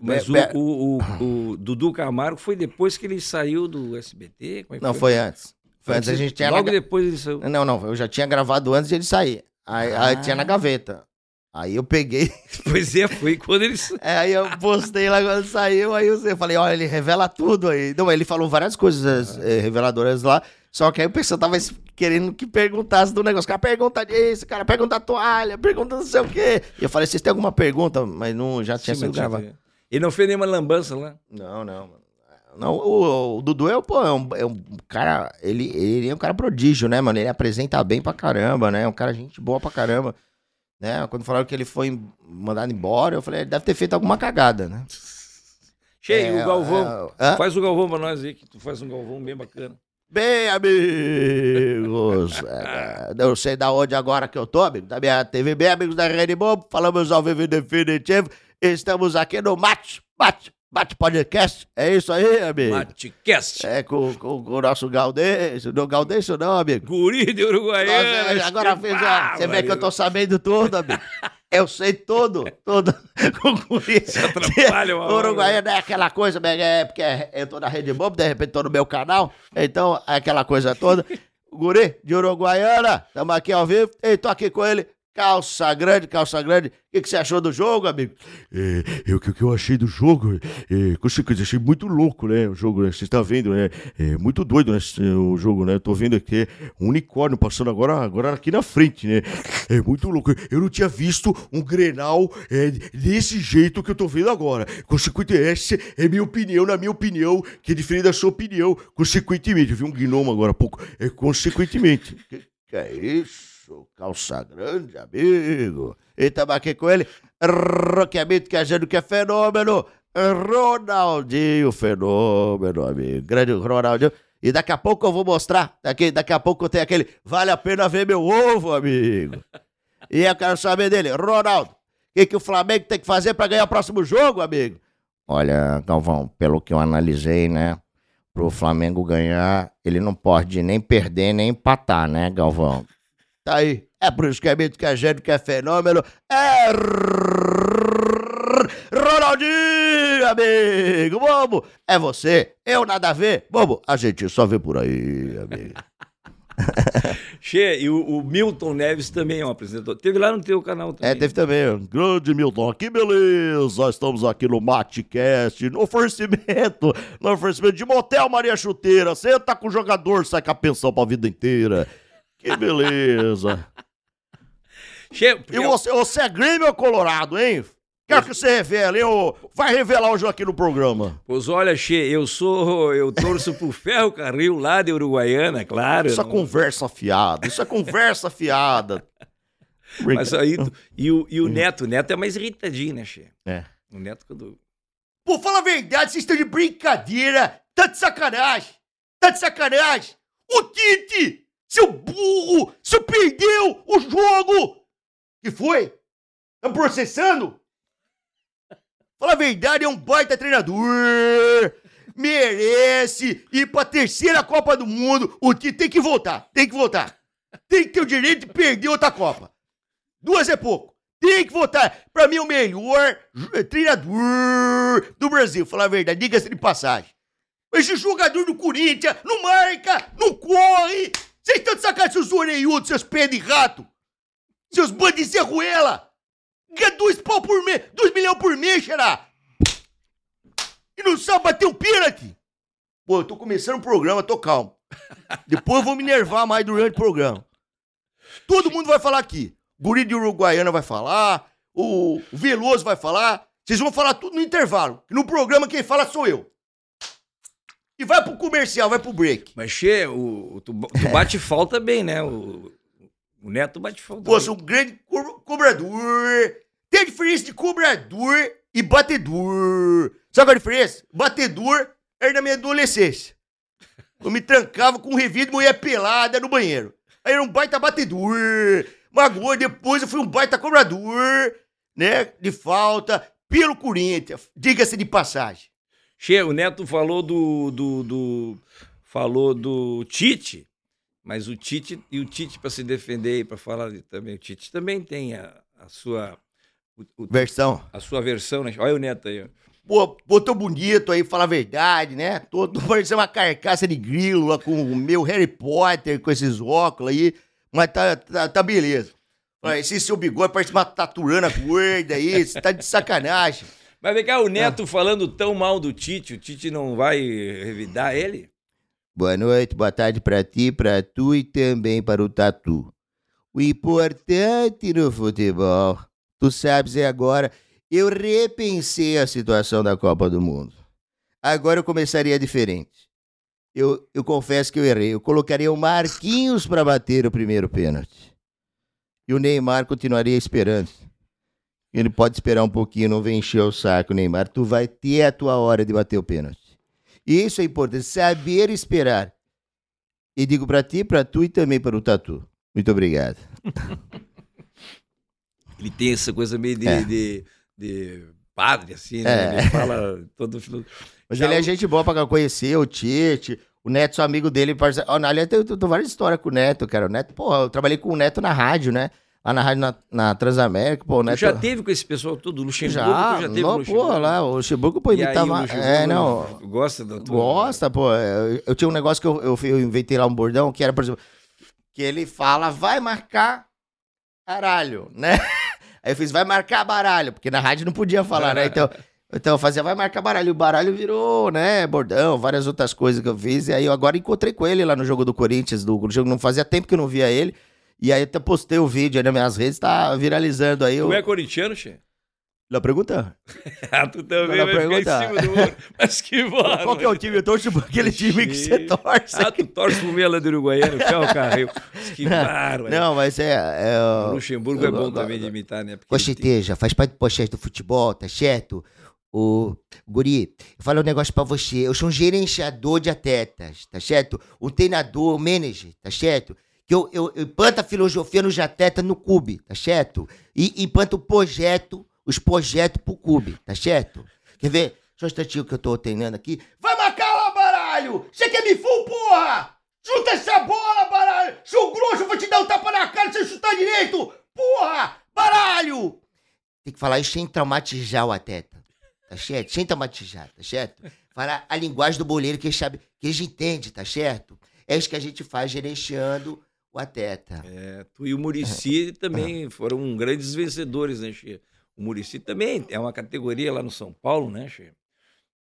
Mas o, o, o- o Dudu Camargo foi depois que ele saiu do SBT? É Não, foi antes. Foi antes, a gente tinha... Logo depois ele saiu. Não, não, eu já tinha gravado antes de ele sair. Aí, aí Ah. tinha na gaveta. Aí eu peguei, Pois é, foi quando ele é, aí eu postei lá quando saiu, aí eu falei, olha, ele revela tudo aí. Não, ele falou várias coisas eh, reveladoras lá, só que aí o pessoal tava querendo que perguntasse do negócio. Cara, pergunta disso, cara, pergunta a toalha, pergunta não sei o quê. E eu falei, vocês têm alguma pergunta? Mas não, já tinha sido gravado. Ele não fez nenhuma lambança lá. Não, não, mano. Não, o, o Dudu é, pô, é, um, é um cara. Ele, ele é um cara prodígio, né, mano? Ele apresenta bem pra caramba, né? É um cara gente boa pra caramba. Né? Quando falaram que ele foi mandado embora, eu falei, ele deve ter feito alguma cagada, né? Cheio, É, o Galvão. é, hã? Faz o Galvão pra nós aí, que tu faz um Galvão bem bacana. Bem, amigos, é, eu sei da onde agora que eu tô, amigo, da minha TV, bem, amigos da Rede Bobo, falamos ao vivo definitivo, estamos aqui no Mate, Mate, Mate Podcast, é isso aí, amigo? Matecast. É, com, com, com o nosso Gaudêncio, não Gaudêncio não, amigo. Guri de Uruguaiana. Nossa, agora fez a, você vê que eu tô sabendo tudo, amigo. Eu sei tudo, tudo. Com guri. Se atrapalha hora. Uruguaiana é aquela coisa, né, é porque eu tô na Rede Bobo, de repente tô no meu canal, então é aquela coisa toda. Guri de Uruguaiana, tamo aqui ao vivo, e tô aqui com ele, calça grande, calça grande. O que, que você achou do jogo, amigo? É, eu, o que, que eu achei do jogo? É, com certeza, achei muito louco, né? O jogo, né? Você está vendo, né? É muito doido, né? esse- O jogo, né? Eu tô vendo aqui um unicórnio passando agora, agora aqui na frente, né? É muito louco. Eu não tinha visto um grenal é, desse jeito que eu tô vendo agora. Consequentemente, essa é minha opinião, na minha opinião, que é diferente da sua opinião. Consequentemente, eu vi um gnomo agora há pouco. É consequentemente. Que, que é isso? Calça grande, amigo. E tamo aqui com ele, Roquemito, que a gente que é fenômeno. Ronaldinho, fenômeno, amigo. Grande Ronaldinho. E daqui a pouco eu vou mostrar. Daqui, daqui a pouco tem aquele. Vale a pena ver meu ovo, amigo. E eu quero saber dele. Ronaldo, o que, que o Flamengo tem que fazer pra ganhar o próximo jogo, amigo? Olha, Galvão, pelo que eu analisei, né? Pro Flamengo ganhar, ele não pode nem perder nem empatar, né, Galvão? Tá aí. É por isso que é mito, que é gênio, que é fenômeno. É Ronaldinho, amigo, bobo. É você, eu nada a ver. Bobo, a gente só vê por aí, amigo. Che, e o, o Milton Neves também é um apresentador. Teve lá no teu canal também. É, teve também. Grande Milton, que beleza! Estamos aqui no Matecast, no oferecimento, no oferecimento de Motel Maria Chuteira. Você tá com o jogador, sai com a pensão pra vida inteira. Que beleza! Che, E você, você é Grêmio ou Colorado, hein? Quero que você revele, hein? Vai revelar hoje aqui no programa. Pois olha, Che, eu sou. Eu torço pro Ferro Carril lá de Uruguaiana, claro. Isso é não- conversa fiada, isso é conversa fiada. Mas aí. E o, e o Neto, o Neto é mais irritadinho, né, Che? É. O Neto, quando. Pô, fala a verdade, vocês estão de brincadeira. Tá de sacanagem. Tá de sacanagem. O Tite, seu burro, seu perdeu o jogo. Que foi? Tá processando? Fala a verdade, é um baita treinador. Merece ir pra terceira Copa do Mundo. O Tite tem que voltar, tem que voltar. Tem que ter o direito de perder outra Copa. Duas é pouco. Tem que votar. Pra mim, o melhor treinador do Brasil. Falar a verdade, diga-se de passagem. Esse jogador do Corinthians não marca, não corre. Vocês estão de sacanagem, seus orelhudos, seus pés de rato. Seus bandos de serruela. Ganha dois pau por mês, dois milhões por mês, xará. E não sabe bater um pênalti. Pô, eu tô começando o programa, tô calmo. Depois eu vou me nervar mais durante o programa. Todo mundo vai falar aqui. Guri de Uruguaiana vai falar, o Veloso vai falar. Vocês vão falar tudo no intervalo. No programa quem fala sou eu. E vai pro comercial, vai pro break. Mas, Che, o, tu, tu bate falta bem, né? O, o Neto bate falta Pô, bem. sou um grande co- cobrador. Tem a diferença de cobrador e batedor. Sabe qual a diferença? Batedor era na minha adolescência. Eu me trancava com um revide mulher pelada no banheiro. Aí era um baita batedor. Magoou, depois eu fui um baita cobrador, né? De falta, pelo Corinthians. Diga-se de passagem. Che, o Neto falou do, do, do- falou do Tite, mas o Tite e o Tite para se defender e para falar também o Tite também tem a, a sua o- o- Versão. a sua versão, né? Olha o Neto aí. Pô, botou bonito aí, fala a verdade, né? Tô, tô parecendo uma carcaça de grilo lá com o meu Harry Potter, com esses óculos aí. Mas tá, tá, tá beleza. Esse seu bigode parece uma taturana gorda aí, você tá de sacanagem. Mas vem cá, o Neto falando tão mal do Tite, o Tite não vai revidar ele? Boa noite, boa tarde pra ti, pra tu e também para o Tatu. O importante no futebol, tu sabes, é agora, eu repensei a situação da Copa do Mundo. Agora eu começaria diferente. Eu, eu confesso que eu errei. Eu colocaria o Marquinhos para bater o primeiro pênalti. E o Neymar continuaria esperando. Ele pode esperar um pouquinho, não vem encher o saco, Neymar. Tu vai ter a tua hora de bater o pênalti. Isso é importante, saber esperar. E digo pra ti, pra tu e também para o Tatu. Muito obrigado. Ele tem essa coisa meio de, É. de, de padre, assim, né? É. Ele fala todo. Mas Já ele é gente boa pra conhecer, o Tite. O Neto, sou amigo dele. Parceiro. Aliás, eu tenho várias histórias com o Neto, cara. O Neto, porra, eu trabalhei com o Neto na rádio, né? Lá na rádio na, na Transamérica, pô, o Tu já teve com esse pessoal todo, o Luxemburgo, Já, já teve não, Luxemburgo? pô, lá, o Luxemburgo, pô, imitava. É, não. Gosta da tua... Gosta, pô. Eu, eu tinha um negócio que eu, eu, eu inventei lá um bordão, que era, por exemplo, que ele fala, vai marcar caralho, né? Aí eu fiz, vai marcar baralho, porque na rádio não podia falar, né? Então, então eu fazia, vai marcar baralho. O baralho virou, né, bordão, várias outras coisas que eu fiz. E aí eu agora encontrei com ele lá no jogo do Corinthians, do jogo, não fazia tempo que eu não via ele. E aí eu até postei o vídeo aí nas minhas redes, tá viralizando aí. Tu o é corintiano, Che? Na pergunta? Ah, tu também vai ficar pergunta. em cima do. Mas que bora. Qual que é o time? Eu torço por aquele time que você torce. Ah, tu torce pro Mela do Uruguaiano, que é o carril. Que bárbaro. Não, mas é. é O Luxemburgo é bom também de imitar, né? Cocheteja, faz parte do podcast do futebol, tá certo? O Guri, eu falo um negócio pra você. Eu sou um gerenciador de atletas, tá certo? Um treinador, um manager, tá certo? Que eu, eu, eu implanto a filosofia nos atletas no clube, tá certo? E implanto o projeto, os projetos pro clube, tá certo? Quer ver? Só um instantinho que eu tô treinando aqui. Vai marcar lá, baralho! Você quer me full, porra? Chuta essa bola, baralho! Seu grosso, eu vou te dar um tapa na cara se você chutar direito! Porra! Baralho! Tem que falar isso sem traumatizar o atleta. Tá certo? Sem traumatizar, tá certo? Falar a linguagem do boleiro que eles sabe, que eles entendem, tá certo? É isso que a gente faz gerenciando o atleta. É, tu e o Murici também foram grandes vencedores, né, Che? O Murici também é uma categoria lá no São Paulo, né, Che?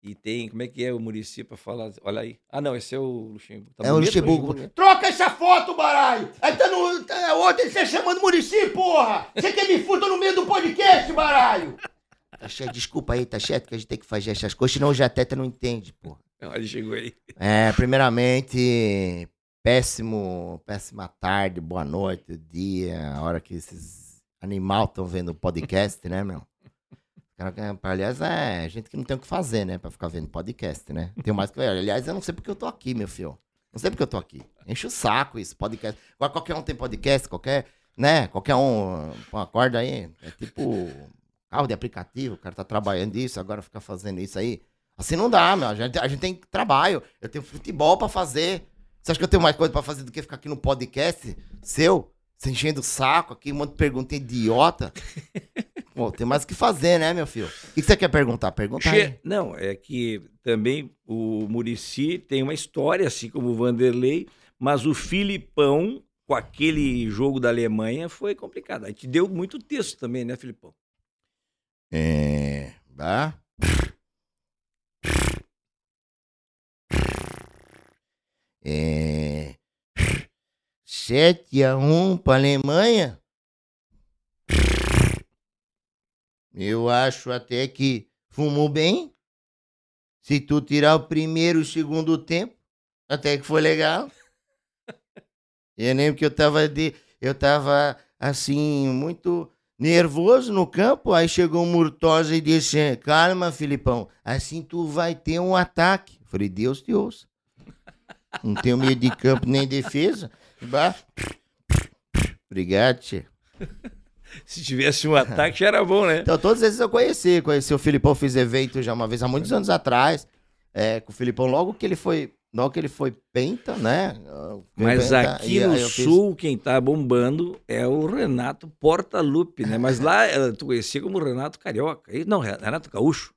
E tem, como é que é o Murici pra falar? Olha aí. Ah, não, esse é o Luxemburgo. Tá é o Luxemburgo. né? Troca essa foto, baralho! Aí tá no. Tá, ontem você chamando Murici, porra! Você quer me fuder no meio do podcast, baralho! Tá certo, desculpa aí, tá certo que a gente tem que fazer essas coisas, senão o Jateta não entende, porra. Olha, ele chegou aí. É, primeiramente, péssimo, péssima tarde, boa noite, dia, a hora que esses animais estão vendo o podcast, né, meu? Aliás, é gente que não tem o que fazer, né, pra ficar vendo podcast, né? Tem mais que. Aliás, eu não sei porque eu tô aqui, meu filho. Não sei porque eu tô aqui. Enche o saco isso, podcast. Qualquer um tem podcast, qualquer, né? Qualquer um, pô, acorda aí. É tipo carro de aplicativo, o cara tá trabalhando isso, agora fica fazendo isso aí. Assim não dá, meu. A gente, a gente tem trabalho. Eu tenho futebol pra fazer. Você acha que eu tenho mais coisa pra fazer do que ficar aqui no podcast seu? Você enchendo o saco aqui, um monte de pergunta idiota. Pô, tem mais o que fazer, né, meu filho? O que você quer perguntar? Pergunta Che- aí. Não, é que também o Murici tem uma história, assim como o Vanderlei, mas o Filipão, com aquele jogo da Alemanha, foi complicado. A gente deu muito texto também, né, Filipão? É. Bah. É. 7 a 1 pra Alemanha? Eu acho até que fumou bem. Se tu tirar o primeiro e o segundo tempo, até que foi legal. Eu lembro que eu tava de. Eu tava assim, muito nervoso no campo. Aí chegou o Murtosa e disse: Calma, Filipão, assim tu vai ter um ataque. Eu Falei, Deus te ouça. Não tenho medo de campo nem defesa. Obrigado, tia. Se tivesse um ataque, já era bom, né? Então, todos esses eu conheci. Conheci o Filipão, fiz evento já uma vez, há muitos anos atrás. É, com o Filipão, logo que ele foi. Logo que ele foi penta, né? Mas Penta, aqui no eu fiz- sul, quem tá bombando é o Renato Portaluppi, né? Mas lá eh, tu conhecia como Renato Carioca. Não, Renato Gaúcho.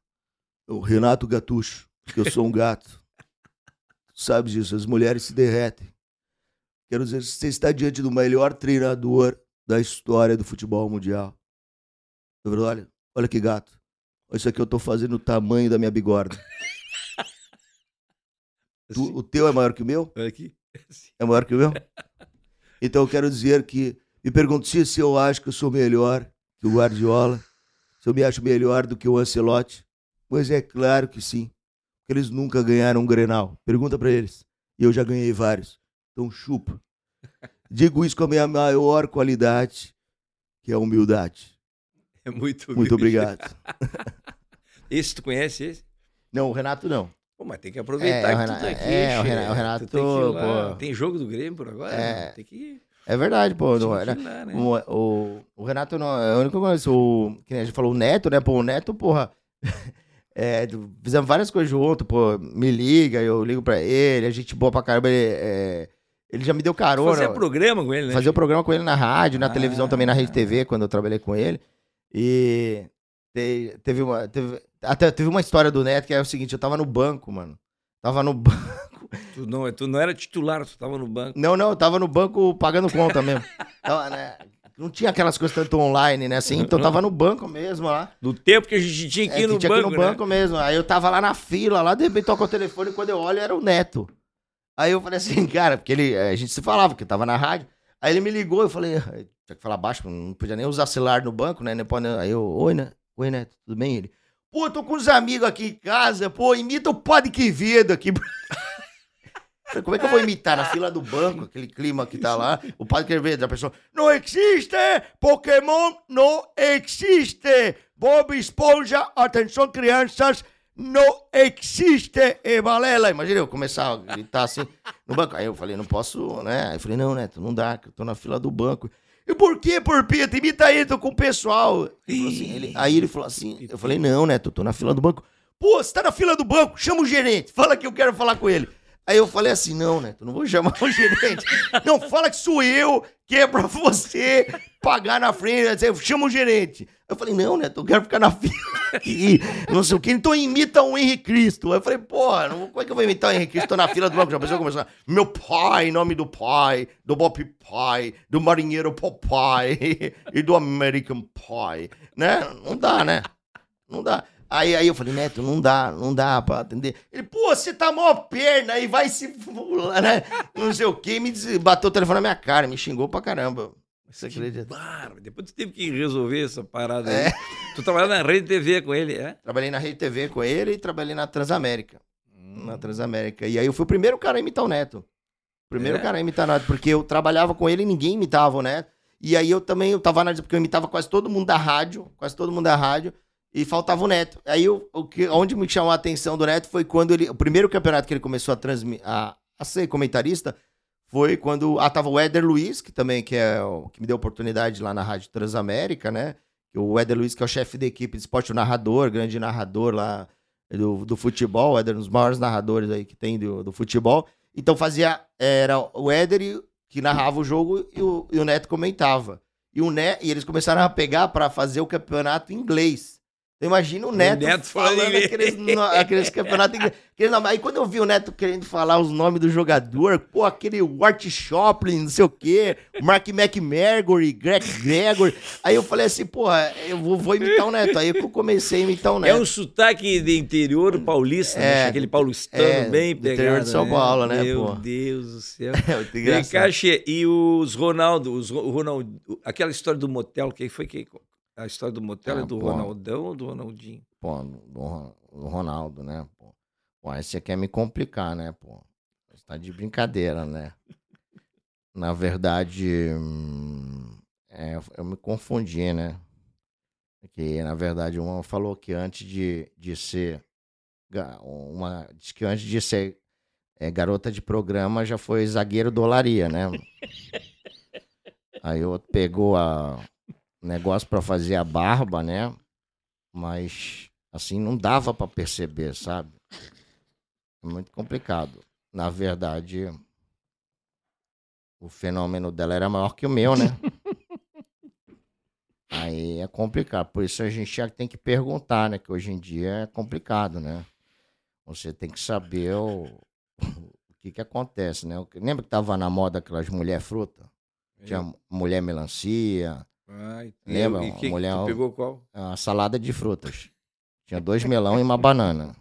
O Renato Gatucho, que eu sou um gato. Sabe disso, as mulheres se derretem. Quero dizer, você está diante do melhor treinador da história do futebol mundial. Olha, olha que gato. Isso aqui eu tô fazendo o tamanho da minha bigorna. Tu- Assim, o teu é maior que o meu? olha aqui. É maior que o meu? Então eu quero dizer que me pergunto se se eu acho que eu sou melhor que o Guardiola, se eu me acho melhor do que o Ancelotti. Pois é claro que sim. Porque eles nunca ganharam um Grenal. Pergunta pra eles. E eu já ganhei vários. Então chupa. Digo isso com a minha maior qualidade, que é a humildade. É muito Muito obrigado. Esse tu conhece esse? Não, o Renato não. Pô, mas tem que aproveitar É, o que Renato- tu tá aqui. é, o. Renato- o Renato, tem, pô. tem jogo do Grêmio por agora? É. Tem que ir. É verdade, pô. Não, lá, né? O, o, o Renato não, é o único que eu conheço. O, que a gente falou, o Neto, né? Pô, o Neto, porra. é, fizemos várias coisas junto, pô. Me liga, eu ligo pra ele, a gente boa pra caramba. Ele, é, ele já me deu carona. Fazia programa com ele, né? Fazia o programa com ele na rádio, na Ah. televisão também, na Rede TV, quando eu trabalhei com ele. E te- teve uma. Teve, até teve uma história do Neto que é o seguinte: eu tava no banco, mano. Tava no banco. Tu não, tu não era titular, tu tava no banco. Não, não, eu tava no banco pagando conta mesmo. Tava, né, Não tinha aquelas coisas tanto online, né? Assim, então eu tava no banco mesmo lá. No tempo que a gente tinha que É, ir no que tinha banco, que ir no né? banco mesmo. Aí eu tava lá na fila, lá, de repente toca o telefone, quando eu olho era o Neto. Aí eu falei assim, cara, porque ele, a gente se falava, porque tava na rádio. Aí ele me ligou, eu falei, aí tinha que falar baixo, não podia nem usar celular no banco, né? pode- Aí eu, oi, né? Oi, Neto, tudo bem? Ele, pô, tô com uns amigos aqui em casa, pô, imita o Padre Quevedo aqui. Como é que eu vou imitar na fila do banco, aquele clima que tá lá? O Padre Quevedo, a pessoa, não existe, Pokémon não existe. Bob Esponja, atenção crianças, não existe, e Valela. Imagina eu começar a gritar assim no banco. Aí eu falei, não posso, né? Aí eu falei, não, Neto, não dá, que eu tô na fila do banco. E por que, Porpita? Imita aí, tô com o pessoal. Ele assim, ele- aí ele falou assim, eu falei, não, Neto, tô na fila do banco. Pô, você tá na fila do banco? Chama o gerente, fala que eu quero falar com ele. Aí eu falei assim, não, Neto, não vou chamar o gerente. Não, fala que sou eu, que é pra você pagar na frente. Eu chama o gerente. Eu falei, não, Neto, eu quero ficar na fila aqui, não sei o quê. Então imita o Henrique Cristo. Aí eu falei, porra, não- como é que eu vou imitar o Henrique Cristo? Tô na fila do banco, já pensou começar? Meu pai, nome do pai, do Bob Pai, do marinheiro Popeye e do American Pie. Né? Não dá, né? Não dá. Aí, aí eu falei, Neto, não dá, não dá pra atender. Ele, pô, você tá mó perna e vai se fular, né? Não sei o quê, me des- bateu o telefone na minha cara, me xingou pra caramba. Você acredita? Barba. Depois tu teve que resolver essa parada É. aí. Tu trabalhava na Rede TV com ele, é? Trabalhei na Rede TV com ele e trabalhei na Transamérica. Hum. Na Transamérica. E aí eu fui o primeiro cara a imitar o Neto. Primeiro É? cara a imitar o Neto, porque eu trabalhava com ele e ninguém imitava o Neto. E aí eu também, eu tava analisando, porque eu imitava quase todo mundo da rádio, quase todo mundo da rádio, e faltava o Neto. Aí eu, o que, onde me chamou a atenção do Neto foi quando ele, o primeiro campeonato que ele começou a, transmi, a, a ser comentarista, foi quando, ah, tava o Éder Luiz, que também que é o que me deu oportunidade lá na Rádio Transamérica, né? O Éder Luiz, que é o chefe da equipe de esporte, o narrador, grande narrador lá do, do futebol, o Éder, um dos maiores narradores aí que tem do, do futebol. Então fazia, era o Éder que narrava o jogo e o, e o Neto comentava. E, o ne, e eles começaram a pegar para fazer o campeonato inglês. Imagina o Neto, Neto falando aqueles, no- aqueles campeonatos. Aqueles. Aí quando eu vi o Neto querendo falar os nomes do jogador, pô, aquele Wart Choplin, não sei o quê, Mark McMurray, Greg Gregory. Aí eu falei assim, porra, eu vou, vou imitar o Neto. Aí eu comecei a imitar o É Neto. um sotaque de interior paulista, né? É. aquele paulistano É, bem do pegado. interior de São Paulo, né, Meu pô? Deus do céu. É Vem engraçado. cá, Che, e os Ronaldo, os Ro- o Ronaldo, aquela história do motel, quem foi que. A história do motel Ah, é do pô. Ronaldão ou do Ronaldinho? Pô, do, do Ronaldo, né? Pô. pô, aí você quer me complicar, né, pô? Você tá de brincadeira, né? Na verdade, hum, é, eu me confundi, né? Porque, na verdade, uma falou que antes de, de ser. Uma, diz que antes de ser é, garota de programa já foi zagueiro do Olaria, né? Aí o outro pegou a negócio pra fazer a barba, né? Mas assim não dava pra perceber, sabe? É muito complicado. Na verdade, o fenômeno dela era maior que o meu, né? Aí é complicado. Por isso a gente já tem que perguntar, né? Que hoje em dia é complicado, né? Você tem que saber o, o que que acontece, né? Lembra que tava na moda aquelas mulher fruta? Tinha mulher melancia, Ai, Lembra, E que, mulher- tu pegou qual? a salada de frutas. Tinha dois melão e uma banana.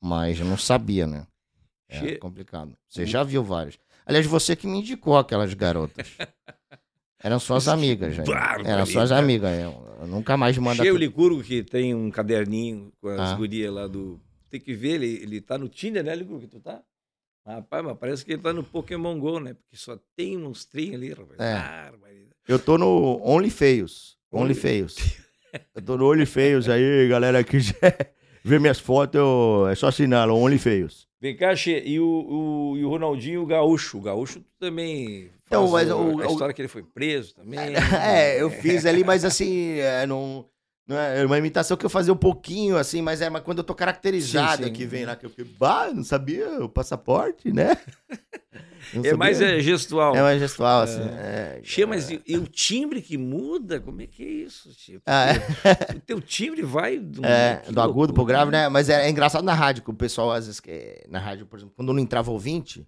Mas eu não sabia, né? É Che- complicado. Você já viu vários. Aliás, você que me indicou aquelas garotas. Eram suas amigas, já. barbaridade. Eram suas amigas. Eu, eu nunca mais manda. Cheio Licurgo, que tem um caderninho com as Ah. gurias lá do. Tem que ver, ele, ele tá no Tinder, né, Licurgo, que tu tá? Rapaz, mas parece que ele tá no Pokémon GO, né? Porque só tem uns monstrinhos ali, rapaz. É. Barbaridade. Eu tô no Only Feios. Only Feios. Eu tô no Only Feios aí, galera que quiser ver minhas fotos, eu- é só assinar, Only Feios. Vem cá, Che, e o, o, e o Ronaldinho o Gaúcho? O Gaúcho também. Então, mas o- o- a o- história que ele foi preso também. É, eu fiz ali, mas assim, é, não, não é uma imitação que eu fazia um pouquinho, assim, mas é mas quando eu tô caracterizado Sim, sim. que vem lá, que eu fiquei, bah, não sabia o passaporte, né? É mais é, gestual. É mais gestual, assim. É, Che, mas e, e o timbre que muda? Como é que é isso, Che? Ah, é. O teu timbre vai do, É, do agudo pro grave, né? Mas é, é engraçado na rádio, que o pessoal, às vezes, que- na rádio, por exemplo, quando não entrava ouvinte,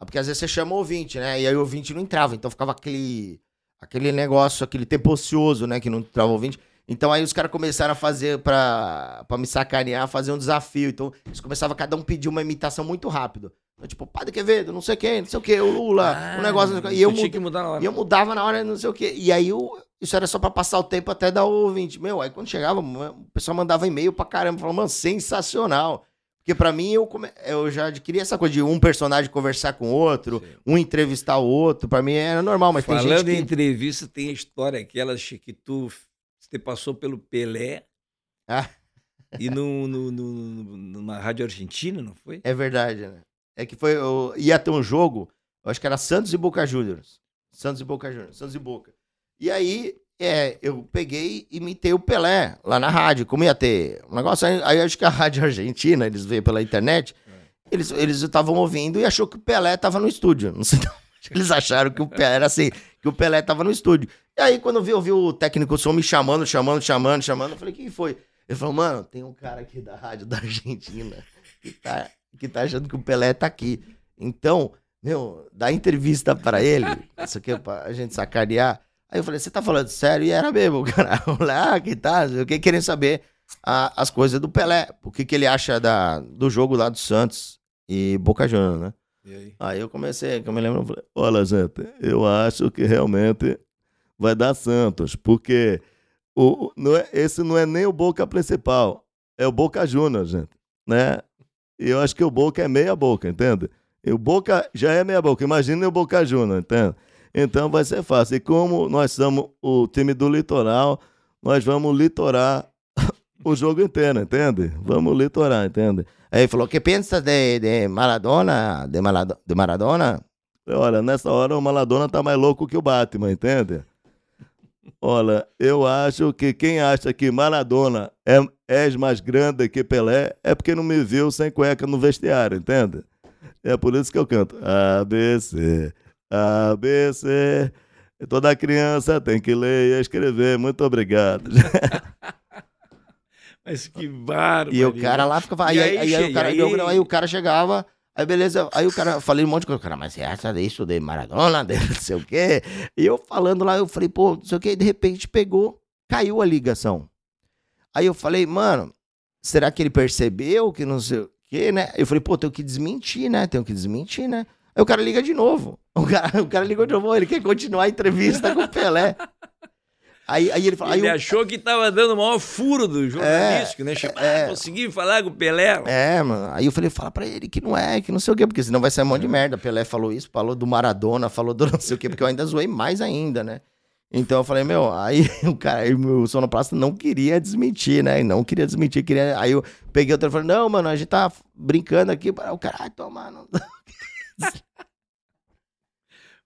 é porque às vezes você chama o ouvinte, né? E aí o ouvinte não entrava, então ficava aquele, aquele negócio, aquele tempo ocioso, né? Que não entrava ouvinte. Então aí os caras começaram a fazer, pra, pra me sacanear, fazer um desafio. Então eles começavam cada um pedir uma imitação muito rápido. Tipo, Padre Quevedo, não sei quem, não sei o que, o Lula, Ah, o negócio. E eu, mud- que e eu mudava na hora, não sei o quê. E aí eu, isso era só pra passar o tempo até dar o ouvinte. Meu, aí quando chegava, o pessoal mandava e-mail pra caramba, falando, mano, sensacional. Porque pra mim eu, come- eu já adquiri essa coisa de um personagem conversar com o outro, Sim. um entrevistar o outro. Pra mim era normal, mas tem Falando gente em que... entrevista, tem a história aquela que tu você passou pelo Pelé Ah. e no, no- no- numa rádio argentina, não foi? É verdade, né? É que foi. eu- ia ter um jogo, eu acho que era Santos e Boca Juniors. Santos e Boca Juniors, Santos e Boca. E aí, é, eu peguei e imitei o Pelé lá na rádio. Como ia ter um negócio, aí, acho que a rádio argentina, eles veio pela internet. eles eles estavam ouvindo e achou que o Pelé tava no estúdio. Não sei eles acharam que o Pelé era assim, que o Pelé tava no estúdio. E aí, quando eu vi, eu vi o técnico som me chamando, chamando, chamando, chamando, eu falei, quem foi? Ele falou, mano, tem um cara aqui da rádio da Argentina que tá, que tá achando que o Pelé tá aqui. Então, meu, dá entrevista pra ele, isso aqui é pra gente sacanear. Aí eu falei, você tá falando sério? E era mesmo, cara. Eu falei, ah, que tá, o que querem saber a- as coisas do Pelé. O que, que ele acha da, do jogo lá do Santos e Boca Juniors, né? Aí? Aí eu comecei, que eu me lembro, eu falei, Olha, gente, eu acho que realmente vai dar Santos, porque o, não é, esse não é nem o Boca principal, é o Boca Júnior, gente, né? E eu acho que o Boca é meia boca, entende? E o Boca já é meia boca, imagina o Boca Júnior, entende? Então vai ser fácil. E como nós somos o time do litoral, nós vamos litorar o jogo inteiro, entende? Vamos litorar, entende? Aí ele falou, que pensa de, de Maradona, de, Malado- de Maradona? Olha, nessa hora o Maladona tá mais louco que o Batman, entende? Olha, eu acho que quem acha que Maradona é, é mais grande que Pelé é porque não me viu sem cueca no vestiário, entende? É por isso que eu canto ABC, ABC. Toda criança tem que ler e escrever. Muito obrigado. Mas que bárbaro. E o cara lá ficava. Aí, aí, aí, aí o cara, e aí- aí o cara chegava. Aí beleza, aí o cara, eu falei um monte de coisa, o cara, mas você acha disso de Maradona, de não sei o quê? E eu falando lá, eu falei, pô, não sei o quê, e de repente pegou, caiu a ligação. Aí eu falei, mano, será que ele percebeu que não sei o quê, né? Eu falei, pô, tenho que desmentir, né? Tenho que desmentir, né? Aí o cara liga de novo. O cara, o cara ligou de novo, ele quer continuar a entrevista com o Pelé. Aí, aí ele falou, aí Ele o- achou que tava dando o maior furo do jornalístico, né? Chegou, é. ah, consegui falar com o Pelé. É, mano. Aí eu falei, fala pra ele que não é, que não sei o quê, porque senão vai sair um monte de merda. Pelé falou isso, falou do Maradona, falou do não sei o quê, porque eu ainda zoei mais ainda, né? Então eu falei, meu, aí o cara, aí o sonoplasta não queria desmentir, né? Não queria desmentir, queria. Aí eu peguei o telefone, não, mano, a gente tá brincando aqui. O cara, ai, toma, não.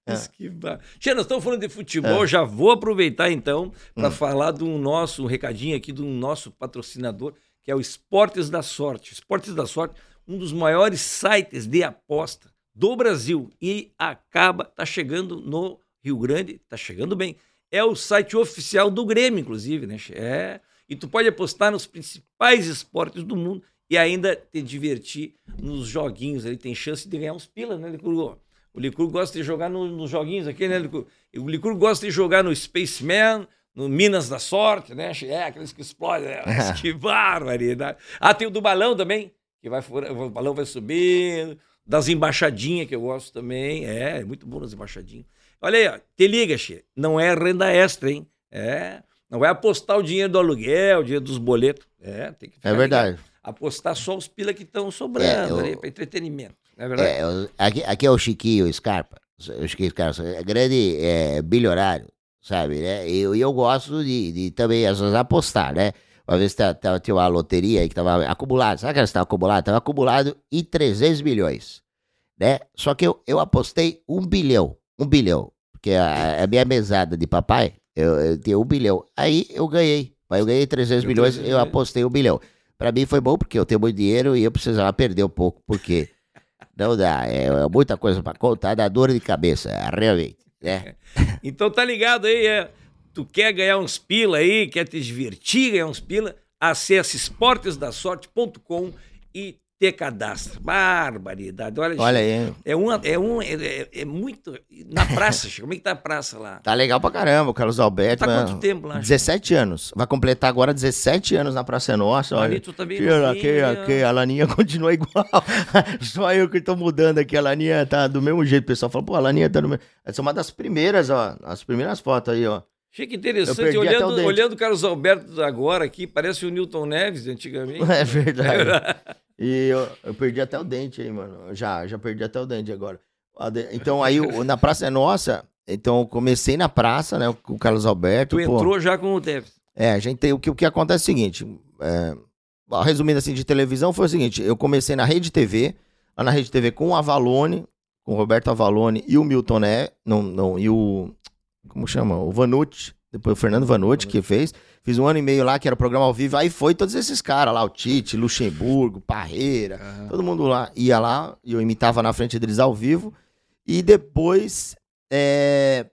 Mas que ba... Tia, nós estamos falando de futebol, já vou aproveitar então para falar do nosso um recadinho aqui do nosso patrocinador, que é o Esportes da Sorte. Esportes da Sorte, um dos maiores sites de aposta do Brasil e acaba tá chegando no Rio Grande, tá chegando bem. É o site oficial do Grêmio, inclusive, né? É. E tu pode apostar nos principais esportes do mundo e ainda te divertir nos joguinhos. Ele tem chance de ganhar uns pila, né, Licurgo? O Licurgo gosta de jogar no- nos joguinhos aqui, né, Licurgo? O Licurgo gosta de jogar no Spaceman, no Minas da Sorte, né? É, aqueles que explodem. Né? Mas que barbaridade. Ah, tem o do balão também, que vai o balão vai subindo. Das embaixadinhas, que eu gosto também. É, é muito bom as embaixadinhas. Olha aí, ó, te liga, Che. Não é renda extra, hein? É. Não vai apostar o dinheiro do aluguel, o dinheiro dos boletos. É, tem que É verdade. ligado. Apostar só os pila que estão sobrando É, eu- para entretenimento. Não é verdade? É, o- aqui, aqui é o Chiquinho Scarpa. O Chiquinho Scarpa, é grande é, bilionário, sabe, né? E eu, eu gosto de, de também, às vezes, apostar, né? Uma vez tinha uma loteria aí que tava acumulado, sabe que ela estava acumulado? Tava acumulado em 300 milhões, né? Só que eu, eu apostei um bilhão, um bilhão, porque a, a minha mesada de papai, eu, eu tinha um bilhão. Aí eu ganhei, mas eu ganhei 300 Deu milhões, 300 eu apostei um bilhão. Pra mim foi bom porque eu tenho muito dinheiro e eu precisava perder um pouco, porque não dá, é, é muita coisa pra contar, dá dor de cabeça, realmente, né? Então tá ligado aí, é. Tu quer ganhar uns pila aí, quer te divertir, ganhar uns pila, acesse esportesdasorte.com e te cadastra. Barbaridade. Olha, Olha aí, É, uma, é, um, é, é- é muito. Na praça, Chico, como é que tá a praça lá? tá legal pra caramba, o Carlos Alberto. Tá mano, quanto tempo lá? Chico? 17 anos, vai completar agora 17 anos na Praça Nossa, olha. Tu também Tira aqui, aqui, a Laninha continua igual. Só eu que tô mudando aqui. A Laninha tá do mesmo jeito. O pessoal fala, pô, a Laninha tá do mesmo. Essa é uma das primeiras, ó. As primeiras fotos aí, ó. Chico, Eu interessante. o Olhando, o Carlos Alberto agora aqui, parece o Newton Neves antigamente. É verdade. E eu, eu perdi até o dente aí, mano. Já, já perdi até o dente agora. Então aí, na Praça é Nossa, então eu comecei na praça, né, com o Carlos Alberto. Tu pô. entrou já com o Neves. É, a gente tem, o que, o que acontece é o seguinte, é, resumindo assim, de televisão, foi o seguinte, eu comecei na Rede TV, lá na Rede TV com o Avalone, com o Roberto Avalone e o Milton Né, não, não, e o, como chama? O Vanucci, depois o Fernando Vanucci que fez. Fiz um ano e meio lá, que era o programa ao vivo. Aí foi todos esses caras lá, o Tite, Luxemburgo, Parreira, todo mundo lá ia lá, e eu imitava na frente deles ao vivo. E depois é,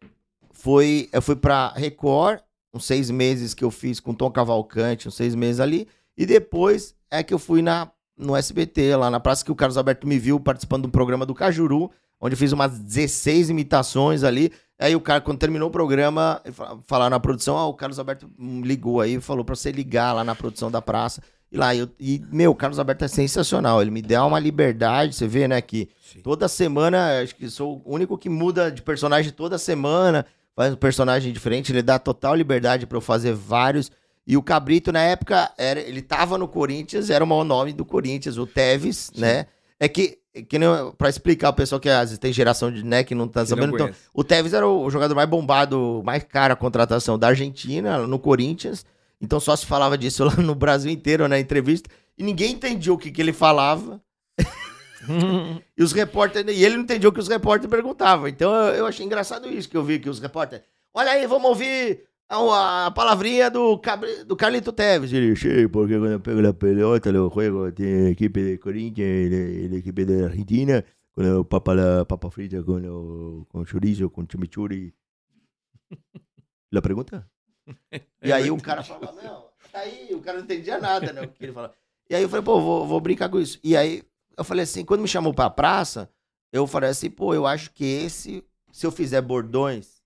foi, eu fui pra Record, uns seis meses que eu fiz com Tom Cavalcante, uns seis meses ali. E depois é que eu fui na, no SBT, lá na praça, que o Carlos Alberto me viu participando do programa do Cajuru, onde eu fiz umas 16 imitações ali. Aí o cara, quando terminou o programa, falaram na produção, ah, o Carlos Alberto ligou aí, falou pra você ligar lá na produção da praça. E lá, eu, e, meu, o Carlos Alberto é sensacional. Ele me deu uma liberdade, você vê, né, que toda semana, acho que sou o único que muda de personagem toda semana, faz um personagem diferente, ele dá total liberdade pra eu fazer vários. E o Cabrito, na época, era, ele tava no Corinthians, era o maior nome do Corinthians, o Tevez, né? É que, que nem, pra explicar o pessoal que às vezes tem geração de, né, que não tá sabendo, então, o Tevez era o jogador mais bombado, mais caro a contratação da Argentina, no Corinthians. Então só se falava disso lá no Brasil inteiro, na entrevista. E ninguém entendia o que, que ele falava. e os repórteres. E ele não entendia o que os repórteres perguntavam. Então eu, eu achei engraçado isso que eu vi que os repórteres. Olha aí, vamos ouvir a, a palavrinha do, Cabri- do Carlito Teves. Ele, sí, porque quando eu pego a pelota, eu jogo, tem equipe de Corinthians e de equipe de Argentina. Quando eu papa la papa frita com, o, com chorizo, com chimichurri. La pergunta? E aí o cara falava, não, aí o cara não entendia nada, né? O que ele falava. E aí eu falei, pô, vou, vou brincar com isso. E aí eu falei assim, quando me chamou pra praça, eu falei assim, pô, eu acho que esse, se eu fizer bordões,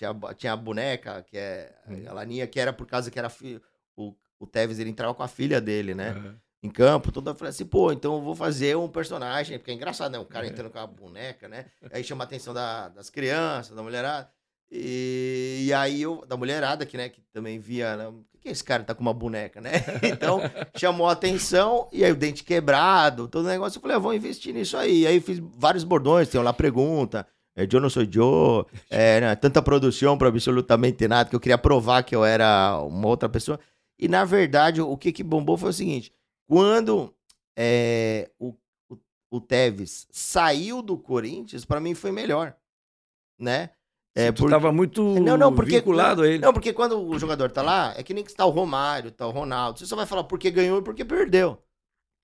tinha, a- tinha a boneca, que é a Laninha, que era por causa que era fi- o, o Tevez, ele entrava com a filha dele, né? Aham. em campo. Eu falei assim, pô, então eu vou fazer um personagem, porque é engraçado, né? O cara entrando com a boneca, né? Aí chama a atenção da- das crianças, da mulherada. E, e aí eu, da mulherada, que, né, que também via, né? O que que esse cara tá com uma boneca, né? Então, chamou a atenção, e aí o dente quebrado, todo o negócio. Eu falei, eu vou investir nisso aí. E aí fiz vários bordões, tem lá pergunta. É, eu não sou Joe, é, né, tanta produção para absolutamente nada, que eu queria provar que eu era uma outra pessoa. E na verdade, o que, que bombou foi o seguinte: quando é, o, o, o Tevez saiu do Corinthians, pra mim foi melhor, né? É, Tu tava muito não, não, porque, vinculado não, a ele. Não, porque quando o jogador tá lá, é que nem que tá o Romário, tá o Ronaldo. Você só vai falar porque ganhou e porque perdeu.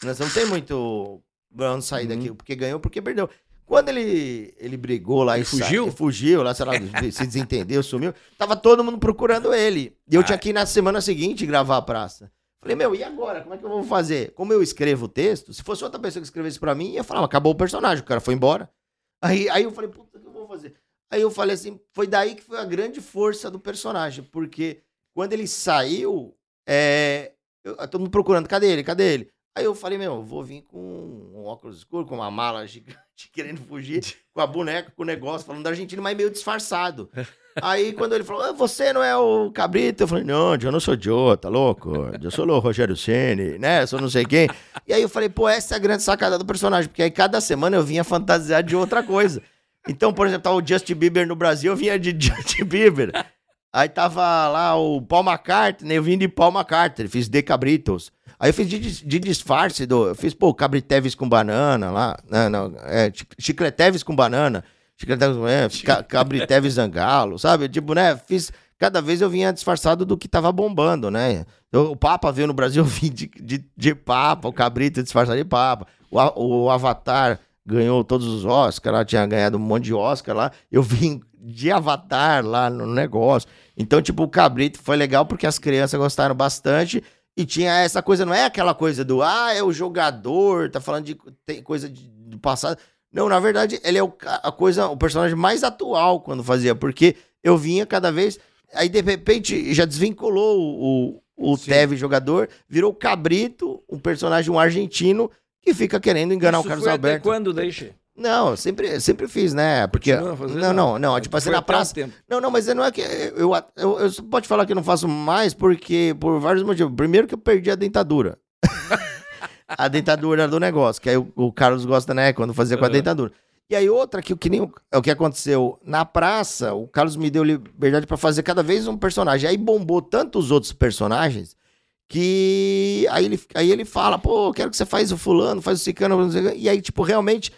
Né? Você não tem muito onde sair Uhum. daqui, porque ganhou porque perdeu. Quando ele, ele brigou lá Ele e sa- fugiu? e fugiu lá, sei lá, se desentendeu, sumiu, tava todo mundo procurando ele. E eu tinha Ah. que ir na semana seguinte gravar a praça. Falei, meu, e agora? Como é que eu vou fazer? Como eu escrevo o texto, se fosse outra pessoa que escrevesse pra mim, ia falar, acabou o personagem, o cara foi embora. Aí, aí eu falei, puta, o que eu vou fazer? Aí eu falei assim, foi daí que foi a grande força do personagem, porque quando ele saiu, é, eu, todo mundo procurando, cadê ele, cadê ele? Aí eu falei, meu, eu vou vir com um óculos escuro, com uma mala gigante, querendo fugir, com a boneca, com o negócio, falando da Argentina, mas meio disfarçado. Aí quando ele falou, "Ah, você não é o Cabrito, eu falei, não, eu não sou Joe, tá louco? Eu sou o Rogério Ceni, né? Eu sou não sei quem. E aí eu falei, pô, essa é a grande sacada do personagem, porque aí cada semana eu vinha fantasiar de outra coisa. Então, por exemplo, tava o Justin Bieber no Brasil, eu vinha de Justin Bieber. Aí tava lá o Paul McCartney, eu vim de Paul McCartney, fiz The Cabritos. Aí eu fiz de, de disfarce, do, eu fiz, pô, Cabriteves com banana lá, não, não, é, Chi- Chicleteves com banana, Chicleteves, é, ca, Cabriteves zangalo, sabe? Tipo, né, fiz, cada vez eu vinha disfarçado do que tava bombando, né? Eu- o Papa veio no Brasil, eu vim de, de, de Papa, o Cabrito disfarçado de Papa, o, o Avatar ganhou todos os Oscars, lá tinha ganhado um monte de Oscar lá, eu vim de Avatar lá no negócio. Então, tipo, o Cabrito foi legal porque as crianças gostaram bastante e tinha essa coisa, não é aquela coisa do, ah, é o jogador, tá falando de tem coisa de- do passado. Não, na verdade, ele é o, a coisa, o personagem mais atual quando fazia, porque eu vinha cada vez, aí de repente já desvinculou o, o, Sim. Teve jogador, virou o Cabrito, um personagem um argentino que fica querendo enganar Isso o Carlos foi até Alberto. quando, daí, Che? Não, eu sempre, sempre fiz, né? Porque. Continua fazendo? Não, não, não. Tipo assim, na praça. tempo. Não, não, mas não é que. Eu, eu, eu, pode falar que eu não faço mais porque. Por vários motivos. Primeiro que eu perdi a dentadura. a dentadura do negócio. Que aí o, o Carlos gosta, né? Quando fazia com a dentadura. E aí outra que, que nem o, é o que aconteceu na praça, o Carlos me deu liberdade pra fazer cada vez um personagem. Aí bombou tanto os outros personagens que aí ele, aí ele fala, pô, eu quero que você faz o fulano, faz o cicano, e aí, tipo, realmente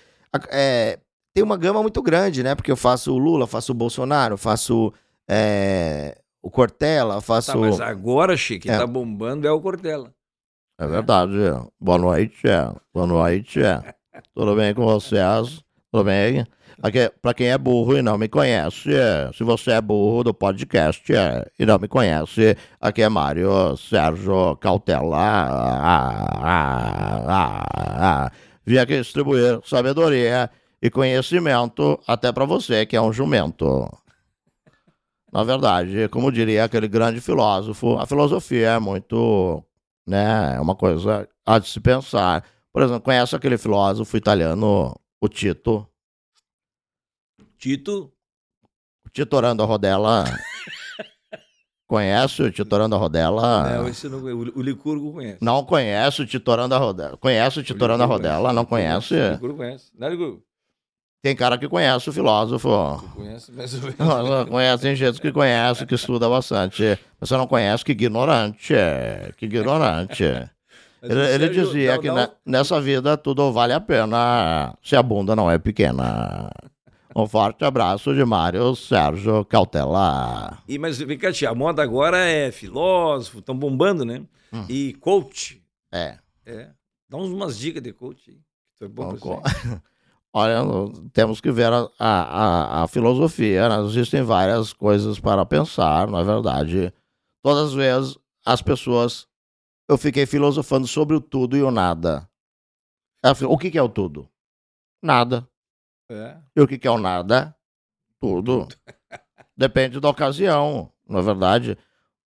é, tem uma gama muito grande, né? Porque eu faço o Lula, faço o Bolsonaro, faço é, o Cortella, faço. Tá, mas agora, Chico, quem É. tá bombando é o Cortella. É verdade. Boa noite. Boa noite. Tudo bem com vocês? Tudo bem? Aqui, pra quem é burro e não me conhece, se você é burro do podcast e não me conhece, aqui é Mário Sérgio Cautela. Ah, ah, ah, Vim aqui distribuir sabedoria e conhecimento até pra você que é um jumento. Na verdade, como diria aquele grande filósofo, a filosofia é muito né? É uma coisa a de se pensar. Por exemplo, conhece aquele filósofo italiano, o Tito? Tito, Titorando a Rodella. conhece o Titorando a Rodella? não, esse não, o, o Licurgo conhece. Não conhece o Titorando a Rodella. Conhece o Titorando a Licurgo Rodella? Não conhece? O Licurgo conhece. Não, Licurgo? Tem cara que conhece o filósofo. Conhece mais ou menos. Não, Conhece, tem gente que conhece, que estuda bastante. Você não conhece, que ignorante. Que ignorante. Ele, ele dizia que nessa vida tudo vale a pena se a bunda não é pequena. Um forte abraço de Mário Sérgio Cautela. E, mas vem cá, tia, a moda agora é filósofo, estão bombando, né? Hum. E coach. É. É. Dá uns, umas dicas de coach aí. que é bom. Olha, temos que ver a, a, a- filosofia. né? Existem várias coisas para pensar, na verdade. Todas as vezes as pessoas. Eu fiquei filosofando sobre o tudo e o nada. Afi- O que, que é o tudo? Nada. É. E o que, que é o nada? Tudo. Depende da ocasião, na verdade.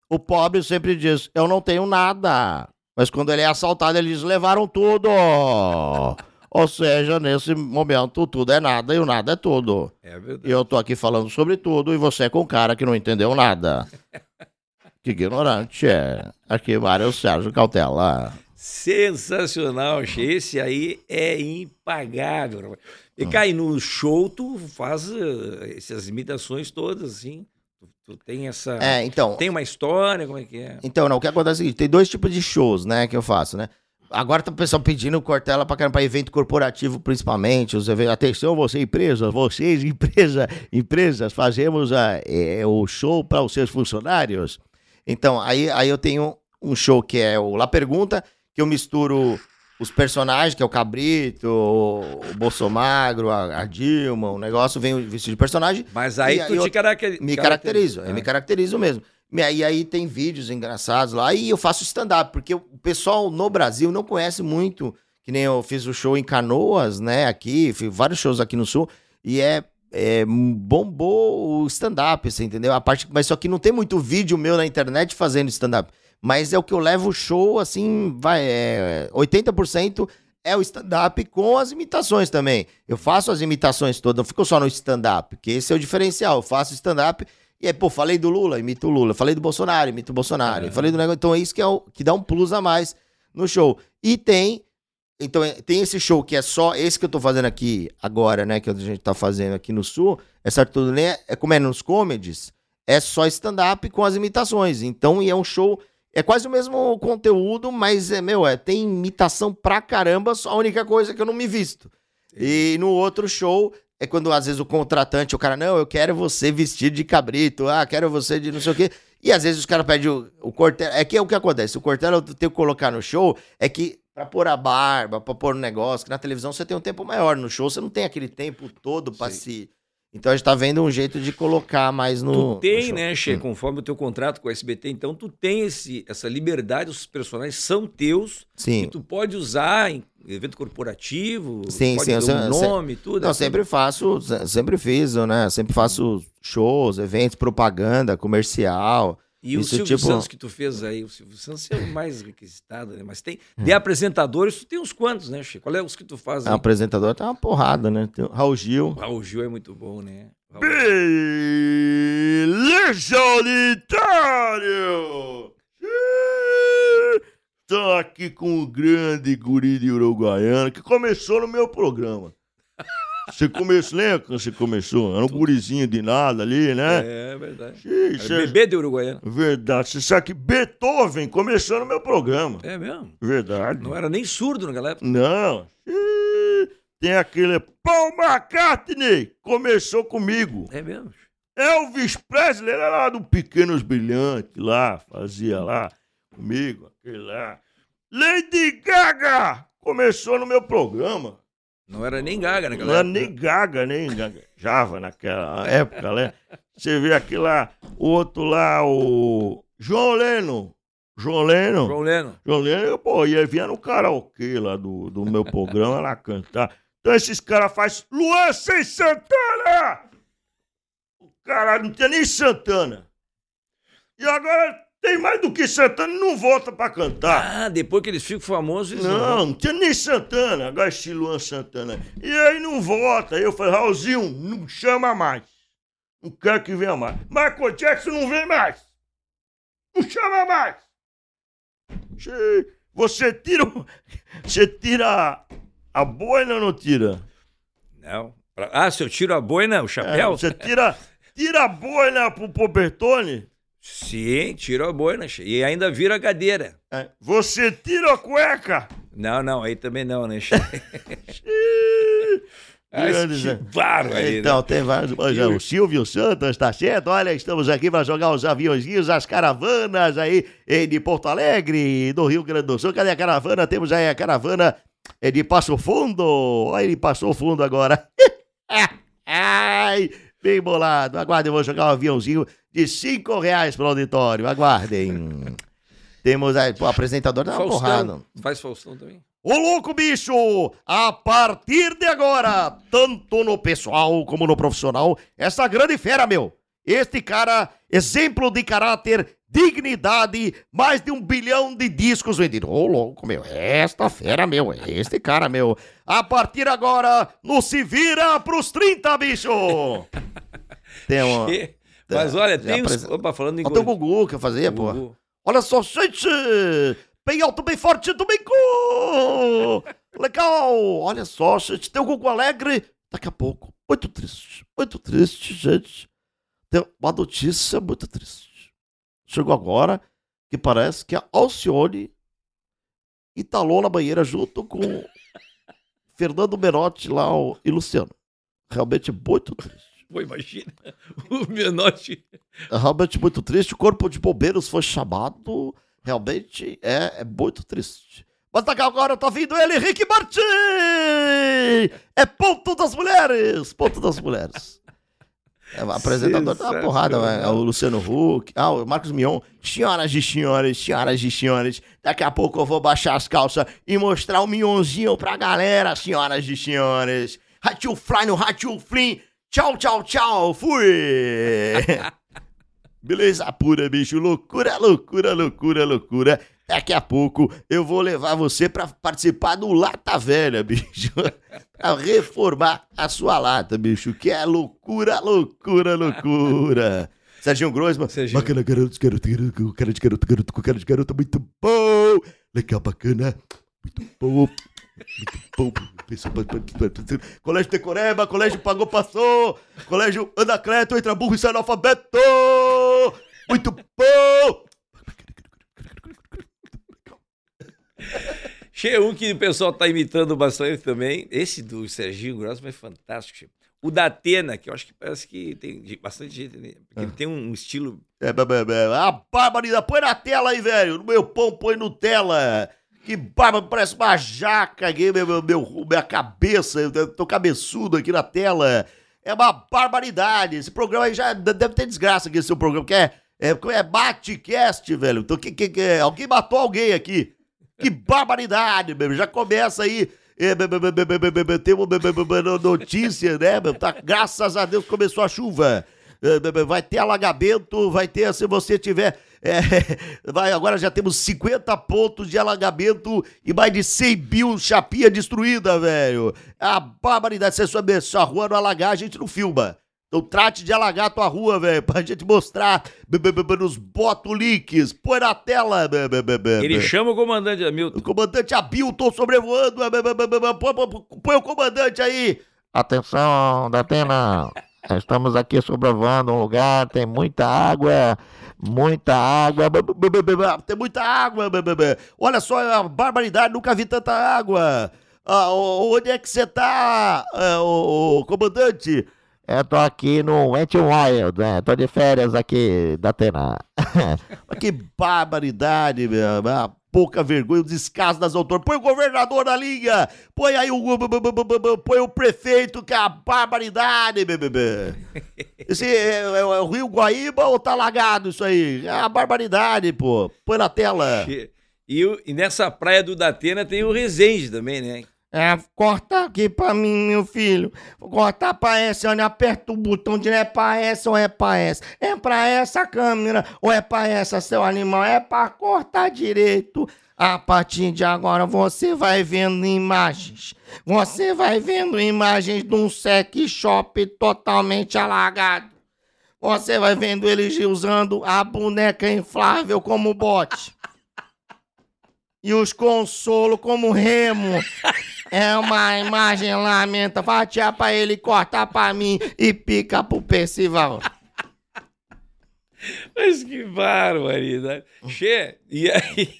O pobre sempre diz: Eu não tenho nada. Mas quando ele é assaltado, ele diz: Levaram tudo. Ou seja, nesse momento, tudo é nada e o nada é tudo. É verdade. E eu tô aqui falando sobre tudo e você é com um cara que não entendeu nada. Que ignorante é. Aqui, Mário Sérgio Cautela. Sensacional, esse aí é impagável. E Hum. cai no show, tu faz eh, essas imitações todas, assim. Tu, tem essa. É, então. Tem uma história, como é que é? Então, não, o que acontece é o seguinte, tem dois tipos de shows, né, que eu faço, né? Agora tá o pessoal pedindo Cortella pra caramba, pra evento corporativo, principalmente, os eventos. Atenção, você empresa, vocês, empresa, empresas, fazemos a, é, o show para os seus funcionários. Então, aí, aí eu tenho um show que é o La Pergunta, que eu misturo os personagens, que é o Cabrito, o Bolsomagro, a, a Dilma, o negócio vem vestido de personagem. Mas aí tu aí eu te caracteriza. Me caracterizo, eu me caracterizo mesmo. E aí, aí tem vídeos engraçados lá e eu faço stand-up, porque o pessoal no Brasil não conhece muito, que nem eu fiz o show em Canoas, né, aqui, fiz vários shows aqui no Sul, e é, é bombou o stand-up, você entendeu? A parte, mas só que não tem muito vídeo meu na internet fazendo stand-up, mas é o que eu levo o show, assim, vai, é, 80% é o stand-up com as imitações também. Eu faço as imitações todas, não fico só no stand-up, porque esse é o diferencial. Eu faço stand-up e aí, pô, falei do Lula, imito o Lula. Falei do Bolsonaro, imito o Bolsonaro. É. Falei do negócio. Então é isso que, é o, que dá um plus a mais no show. E tem. Então, é- tem esse show que é só esse que eu tô fazendo aqui agora, né? Que a gente tá fazendo aqui no Sul. É certo tudo, né? É como é nos comedies. É só stand-up com as imitações. Então, e é um show. É quase o mesmo conteúdo, mas é, meu, é, tem imitação pra caramba, só a única coisa é que eu não me visto. E no outro show é quando às vezes o contratante, o cara, não, eu quero você vestido de cabrito, ah, quero você de não sei o quê. E às vezes os caras pedem o, o Cortella. É que é o que acontece. O Cortella eu tenho que colocar no show é que pra pôr a barba, pra pôr um negócio, que na televisão você tem um tempo maior. No show você não tem aquele tempo todo pra Sim. se. Então a gente tá vendo um jeito de colocar mais no. Tu no tem, show. né, Che, conforme o teu contrato com a SBT, então tu tem esse, essa liberdade, os personagens são teus, e Sim. tu pode usar em evento corporativo, Sim, pode sim, um se- nome, tudo. Não, assim. sempre faço, se- sempre fiz, né? Sempre faço shows, eventos, propaganda, comercial. E o isso, Silvio tipo- Santos que tu fez aí, o Silvio Santos é o mais requisitado, né? Mas tem, de apresentadores, tu tem uns quantos, né, Che? Qual é os que tu faz aí? apresentadora tá uma porrada, né? Tem o Raul Gil. O Raul Gil é muito bom, né? Raul- Beleza, solitário! Estou aqui com o grande guri de Uruguaiana que começou no meu programa. Você começou, lembra quando você começou? Era um gurizinho de nada ali, né? É verdade. Ixi, Era cê- bebê de Uruguaiana. Verdade. Você sabe que Beethoven começou no meu programa. É mesmo? Verdade. Não era nem surdo naquela época. Não. Tem aquele Paul McCartney. Começou comigo. É mesmo. Elvis Presley era lá do Pequenos Brilhantes, lá, fazia lá comigo, aquele lá. Lady Gaga começou no meu programa. Não era nem gaga naquela Não era época. nem Gaga, nem gaguejava naquela época, né? Você vê aquele lá, o outro lá, o João Leno. João Leno. João Leno. João Leno, pô, ia vir no karaokê lá do, do meu programa lá cantar. Então esses caras fazem Luan sem Santana! O cara não tinha nem Santana. E agora tem mais do que Santana não volta pra cantar. Ah, depois que eles ficam famosos, eles Não, não tinha nem Santana, agora esse Luan Santana. E aí não volta. Aí eu falei, Raulzinho, não chama mais. Não quero que venha mais. Michael Jackson não vem mais. Não chama mais. Você tira. Você tira a boina ou não tira? Não. Ah, se eu tiro a boina, o É, chapéu? você tira, tira a boina pro Pobertone? Sim, tiro a boina. E ainda vira a cadeira. É. Você tira a cueca? Não, não, aí também não, né? che? Grande esse Zé. Varo aí, Então, né? tem vários. É, O Silvio Santos, tá certo? Olha, estamos aqui para jogar os aviãozinhos, as caravanas aí eh, de Porto Alegre, do Rio Grande do Sul. Cadê a caravana? Temos aí a caravana eh, de Passo Fundo. Olha, ele passou fundo agora. Ai, bem bolado. Aguardem, eu vou jogar um aviãozinho de cinco reais pro auditório. Aguardem. Temos aí, pô, o apresentador dá uma porrada. Faustão. Faz Faustão também. Ô louco, bicho! A partir de agora, tanto no pessoal como no profissional, essa grande fera, meu! Este cara, exemplo de caráter, dignidade, mais de um bilhão de discos vendidos. Ô louco, meu, esta fera, meu, este cara, meu. A partir agora, no Se Vira pros 30, bicho! Tem um... Che- Mas olha, tem uns... Opa, falando em Olha o. Gugu que eu fazia, pô. Olha só, gente! Bem alto, bem forte, domingo! Legal! Olha só, gente, tem o Gugu Alegre. Daqui a pouco, muito triste, muito triste, gente. Tem uma notícia muito triste. Chegou agora que parece que a Alcione entalou na banheira junto com Fernando Menotti lá ó, e Luciano. Realmente muito triste. Pô, imagina. O Menotti. É realmente muito triste. O corpo de bombeiros foi chamado. Realmente é, é muito triste. Mas daqui agora tá vindo ele, Rick Martin! É ponto das mulheres! Ponto das mulheres. É, apresentador tá uma porrada, velho. É o Luciano Huck. Ah, o Marcos Mion. Senhoras e senhores, senhoras e senhores, daqui a pouco eu vou baixar as calças e mostrar o Mionzinho pra galera, senhoras e senhores. Ratiu Fly no Ratiu Flim. Tchau, tchau, tchau. Fui! Beleza pura, bicho. Loucura, loucura, loucura, loucura. Daqui a pouco eu vou levar você pra participar do Lata Velha, bicho. pra reformar a sua lata, bicho. Que é loucura, loucura, loucura. Serginho Groisman. Serginho. Bacana, garoto, garoto, garoto, cara de garoto, garoto, com cara de garota, muito bom. Legal, bacana. Muito bom. Muito bom. Colégio Decoreba, Colégio Pagou Passou, Colégio Anacleto, Entra Burro e Sai Analfabeto. Muito bom. Che, um que o pessoal tá imitando bastante também. Esse do Serginho Grossman é fantástico, che. O da Atena, que eu acho que parece que tem bastante gente, né? Porque ele tem um estilo. É, é, é, é. A barbaridade, põe na tela aí, velho. No meu pão, põe Nutella. Que barba, parece uma jaca aqui, meu, meu, meu- minha cabeça. Eu tô cabeçudo aqui na tela. É uma barbaridade. Esse programa aí já de- deve ter desgraça aqui, esse seu programa, que é, é, é Batcast, velho. Então, que, que, que- alguém matou alguém aqui. Que barbaridade, meu. Já começa aí. é, Tem uma notícia, né? meu? Tá, graças a Deus começou a chuva. É, Vai ter alagamento, vai ter, se você tiver. é, vai, agora já temos 50 pontos de alagamento e mais de 100 mil chapinha destruída, velho. É a barbaridade. Se a sua rua não alagar, a gente não filma. Então trate de alagar a tua rua, velho, pra gente mostrar be- be- be- be- nos botolinks. Põe na tela. be- be- be- be- Ele chama o comandante O Hamilton. comandante Abilton sobrevoando. be- be- be- be- be- Põe, o comandante aí. Atenção, Datena! Estamos aqui sobrevoando um lugar, tem muita água, muita água. Tem muita água. Olha só, é uma barbaridade. Nunca vi tanta água. Ah, o- onde é que você tá, ah, o, o comandante? Eu tô aqui no Wet Wild, né? Tô de férias aqui da Atena. Mas que barbaridade, meu. Ah, Pouca vergonha, o descaso das autoras. Põe o governador na linha. Põe aí o. Põe o prefeito, que é a barbaridade, bebê. Esse é, é- é o Rio Guaíba ou tá lagado isso aí? É a barbaridade, pô. Põe na tela. E, e nessa praia do Datena tem o Resende também, né? É, corta aqui pra mim, meu filho. Vou cortar pra essa, onde aperta o botão de é pra essa ou é pra essa. É pra essa câmera ou é pra essa, seu animal. É pra cortar direito. A partir de agora você vai vendo imagens. Você vai vendo imagens de um sex shop totalmente alagado. Você vai vendo eles usando a boneca inflável como bote. E os consolos como remo. É uma imagem lamenta. Fatia pra ele, corta pra mim e pica pro Percival. Mas que barbaridade. Che, e aí?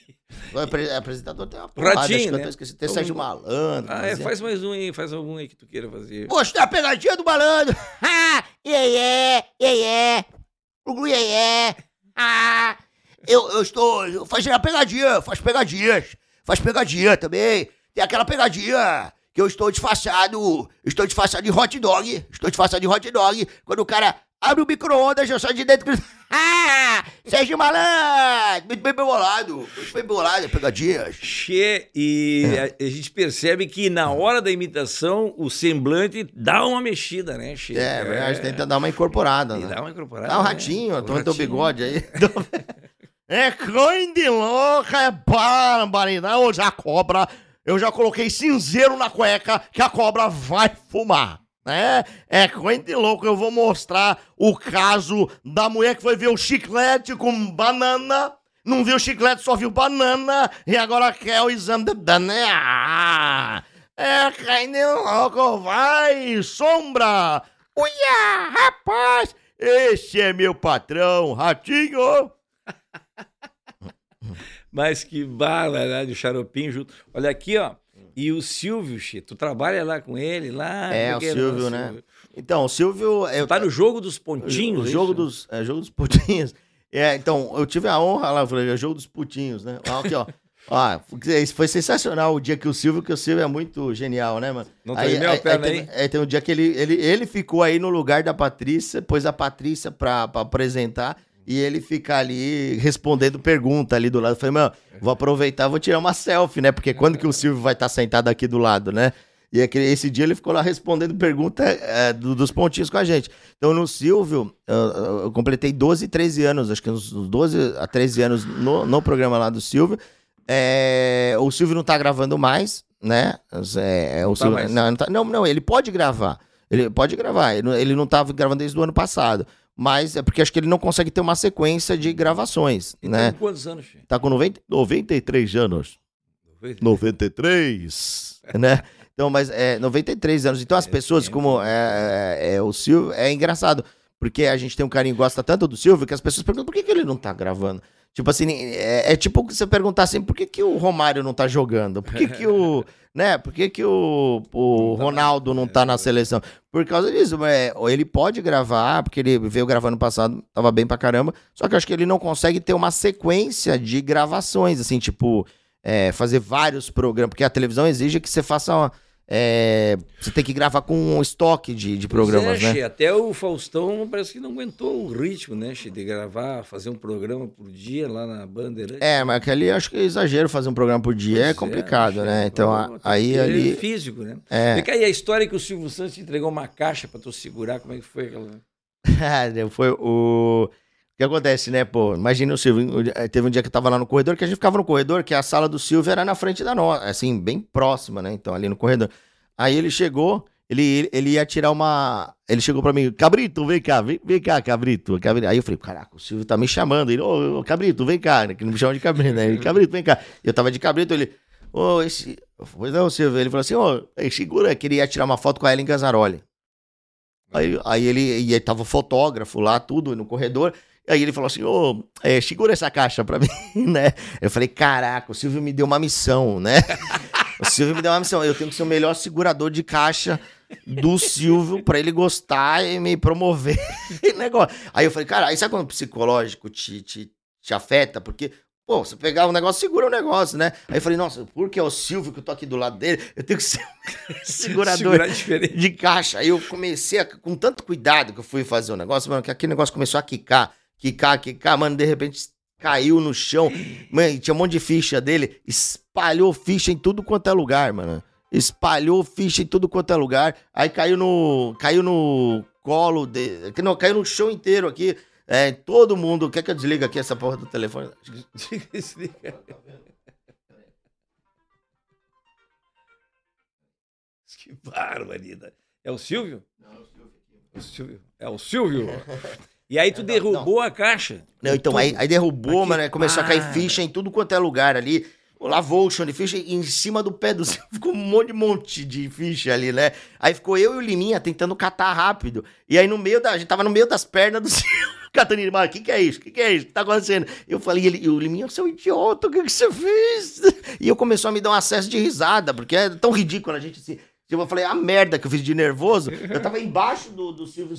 O apre- apresentador tem uma Ratinho, acho que eu né? tô esquecendo. Tem Sérgio Malandro. Ah, é, faz mais um aí, faz algum aí que tu queira fazer. Gostou da pegadinha do malandro? Ah, iê, iê, iê, Gugu, iê, iê. Ah, eu, eu estou fazendo a pegadinha, faz pegadinhas, faz pegadinha também. Tem aquela pegadinha que eu estou disfarçado, estou disfarçado de hot dog, estou disfarçado de hot dog. Quando o cara abre o micro-ondas, eu saio de dentro e Ah, Sérgio Malandro, muito bem bolado, muito bem bolado, pegadinhas. Che, e a, a gente percebe que na hora da imitação o semblante dá uma mexida, né, Che? É, verdade, tenta dar uma incorporada, E né? dá uma incorporada. Dá um né? ratinho, O toma teu bigode aí. é coisa de louca, é barbaridade. Hoje a cobra, eu já coloquei cinzeiro na cueca que a cobra vai fumar. É, é coisa de louco. Eu vou mostrar o caso da mulher que foi ver o chiclete com banana. Não viu chiclete, só viu banana. E agora quer o exame de banana. É coisa de louco. Vai, sombra. Uia, rapaz. Esse é meu patrão, Ratinho. Mas que barbaridade, o xaropinho junto. Olha aqui, ó. E o Silvio, Che, tu trabalha lá com ele, lá? É, o que Silvio, né? Então, o Silvio. Eu, Tá no jogo dos pontinhos, O é jogo isso? dos, é, jogo dos putinhos. É, então, eu tive a honra lá, eu falei, é jogo dos putinhos, né? Ó, Aqui, ó. Isso foi sensacional o dia que o Silvio, que o Silvio é muito genial, né, mano? Não tremeu a perna aí? teve, aí tem um dia que ele, ele, ele ficou aí no lugar da Patrícia, pôs a Patrícia pra, pra apresentar e ele fica ali respondendo pergunta ali do lado. Eu falei, mano, vou aproveitar, vou tirar uma selfie, né? Porque quando que o Silvio vai estar sentado aqui do lado, né? E aquele, esse dia ele ficou lá respondendo pergunta é, do- dos pontinhos com a gente. Então, no Silvio, eu, eu- completei 12, 13 anos, acho que uns 12 a 13 anos no, no programa lá do Silvio. É, o Silvio não tá gravando mais, né? É, é, o tá Silvio- mais. não, não, tá- não, não, ele pode gravar. Ele pode gravar. Ele, não- ele não tava gravando desde o ano passado. Mas é porque acho que ele não consegue ter uma sequência de gravações, E né? tem quantos anos, Che? Tá com 90, 93 anos. 93, né? Então, mas é 93 anos. Então as pessoas, como é, é, é, o Silvio, é engraçado. Porque a gente tem um carinho, gosta tanto do Silvio, que as pessoas perguntam por que, que ele não tá gravando. Tipo assim, é, é tipo você perguntar assim, por que, que o Romário não tá jogando? Por que, que o. Né? Por que, que o, o Ronaldo não tá na seleção? Por causa disso, é, ele pode gravar, porque ele veio gravando no passado, tava bem pra caramba. Só que eu acho que ele não consegue ter uma sequência de gravações, assim, tipo, é, fazer vários programas, porque a televisão exige que você faça. uma- é, você tem que gravar com um estoque de, de programas, Pois é, né? Che, até o Faustão parece que não aguentou o ritmo, né, Che, de gravar, fazer um programa por dia lá na Bandeirante. É, mas que ali acho que é exagero fazer um programa por dia, é Pois complicado, Che, né? Então a- aí ali. físico, né? É. Cá, e a história que o Silvio Santos te entregou uma caixa pra tu segurar, como é que foi aquela... Foi o. O que acontece, né, pô? Imagina o Silvio. dia- Teve um dia que eu tava lá no corredor, que a gente ficava no corredor, que a sala do Silvio era na frente da nossa, assim, bem próxima, né? Então, ali no corredor. Aí ele chegou, ele, ele ia tirar uma. Ele chegou pra mim, Cabrito, vem cá, vem, vem cá, Cabrito, Cabrito. Aí eu falei, caraca, o Silvio tá me chamando. Ele, ô, ô, Cabrito, vem cá, que não me chama de Cabrito, né? Ele, Cabrito, vem cá. Eu tava de Cabrito, ele, ô, esse. Pois não, Silvio. Ele falou assim, ô, segura, que ele ia tirar uma foto com a Ellen Gazzaroli. Aí, aí ele, e aí tava fotógrafo lá, tudo, no corredor. Aí ele falou assim, ô, é, segura essa caixa pra mim, né? Eu falei, caraca, o Silvio me deu uma missão, né? o Silvio me deu uma missão. Eu tenho que ser o melhor segurador de caixa do Silvio pra ele gostar e me promover. negócio. Aí eu falei, cara, aí sabe quando o psicológico te, te, te afeta? Porque, pô, você pegar um negócio, segura o negócio, né? Aí eu falei, nossa, porque é o Silvio que eu tô aqui do lado dele, eu tenho que ser um segurador de caixa. Aí eu comecei, a- com tanto cuidado que eu fui fazer o negócio, mano, que aquele negócio começou a quicar, quicar, quicar, mano, de repente caiu no chão. Mano, tinha um monte de ficha dele, espalhou ficha em tudo quanto é lugar, mano. Espalhou ficha em tudo quanto é lugar. Aí caiu no. Caiu no colo de. Não, caiu no chão inteiro aqui. É, todo mundo. Quer que eu desligue aqui essa porra do telefone? Desliga. Que barbaridade. É o Silvio? O Silvio. É o Silvio. E aí tu derrubou a caixa. Não, então, aí, aí derrubou, Aqui- mano, aí começou a cair ficha em tudo quanto é lugar ali. Lavou o chão de ficha e em cima do pé do Silvio ficou um monte de monte de ficha ali, né? Aí ficou eu e o Liminha tentando catar rápido. E aí no meio da. A gente tava no meio das pernas do Silvio. Catando ele, mano, o que que é isso? O que que é isso? O que tá acontecendo? Eu falei, ele, e o Liminha, seu idiota, o que que você fez? E eu começou a me dar um acesso de risada, porque é tão ridículo a gente assim. Tipo, eu falei, a merda que eu fiz de nervoso. Eu tava embaixo do, do Silvio.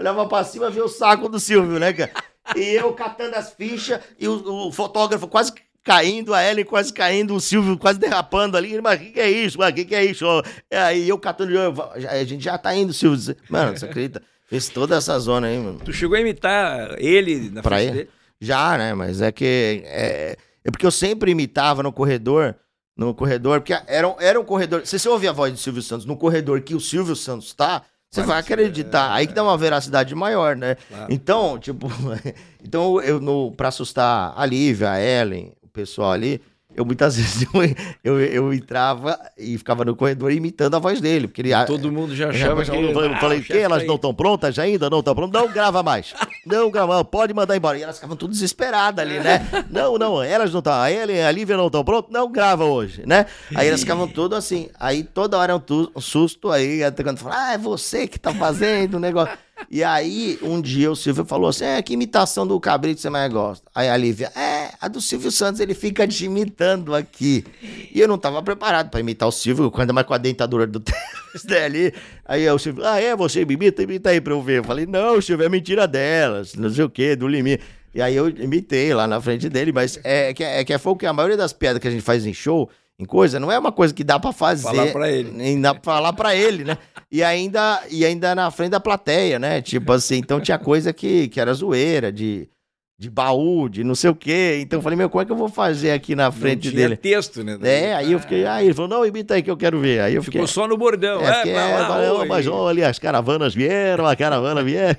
Olhava pra cima, via o saco do Silvio, né, cara? E eu catando as fichas, e o, o fotógrafo quase caindo, a Ellen quase caindo, o Silvio quase derrapando ali. Mas o que, que é isso? Mas o que, que é isso? Ó, Aí eu catando, eu, a gente já tá indo, Silvio. Mano, você acredita? Fez toda essa zona aí, mano. Tu chegou a imitar ele na Pra frente ele? dele? Já, né? Mas é que. É, é porque eu sempre imitava no corredor. No corredor, porque era, era um corredor. Se você ouvir a voz do Silvio Santos no corredor que o Silvio Santos tá, você vai acreditar. Aí que dá uma veracidade maior, né? Claro. Então, tipo, então eu no, pra assustar a Lívia, a Ellen, o pessoal ali, eu muitas vezes eu, eu, eu entrava e ficava no corredor imitando a voz dele. Porque ele, Todo mundo já achava que... eu falei, Ah, falei que elas não estão prontas ainda? Não estão prontas? Não grava mais. Não grava, pode mandar embora. E elas ficavam tudo desesperadas ali, né? Não, não, elas não estão. A Ellen e a Lívia não estão prontas? Não grava hoje, né? Aí elas ficavam tudo assim. Aí toda hora um, tu- um susto aí, até quando fala, ah, é você que tá fazendo o negócio. E aí, um dia o Silvio falou assim: é, que imitação do cabrito você mais gosta? Aí a Lívia, é, a do Silvio Santos, ele fica te imitando aqui. E eu não tava preparado pra imitar o Silvio, ainda mais com a dentadura do ali. Aí o Silvio, ah, é, você me imita? Imita aí pra eu ver. Eu falei, não, Silvio, é mentira delas, não sei o quê, do limite. E aí eu imitei lá na frente dele, mas é que é, que é fogo que a maioria das piadas que a gente faz em show, em coisa, não é uma coisa que dá pra fazer. Falar pra ele. Nem dá pra falar pra ele, né? E ainda, e ainda na frente da plateia, né? Tipo assim, então tinha coisa que, que era zoeira, de, de baú, de não sei o quê. Então eu falei, meu, como é que eu vou fazer aqui na Não frente tinha dele? texto, né? É, aí eu fiquei, aí ele falou, não, imita aí que eu quero ver. Aí eu fiquei. Ficou só no bordão. É, fiquei, pra é, lá, falei, "Ô, oi." mas olha, as caravanas vieram, a caravana vieram.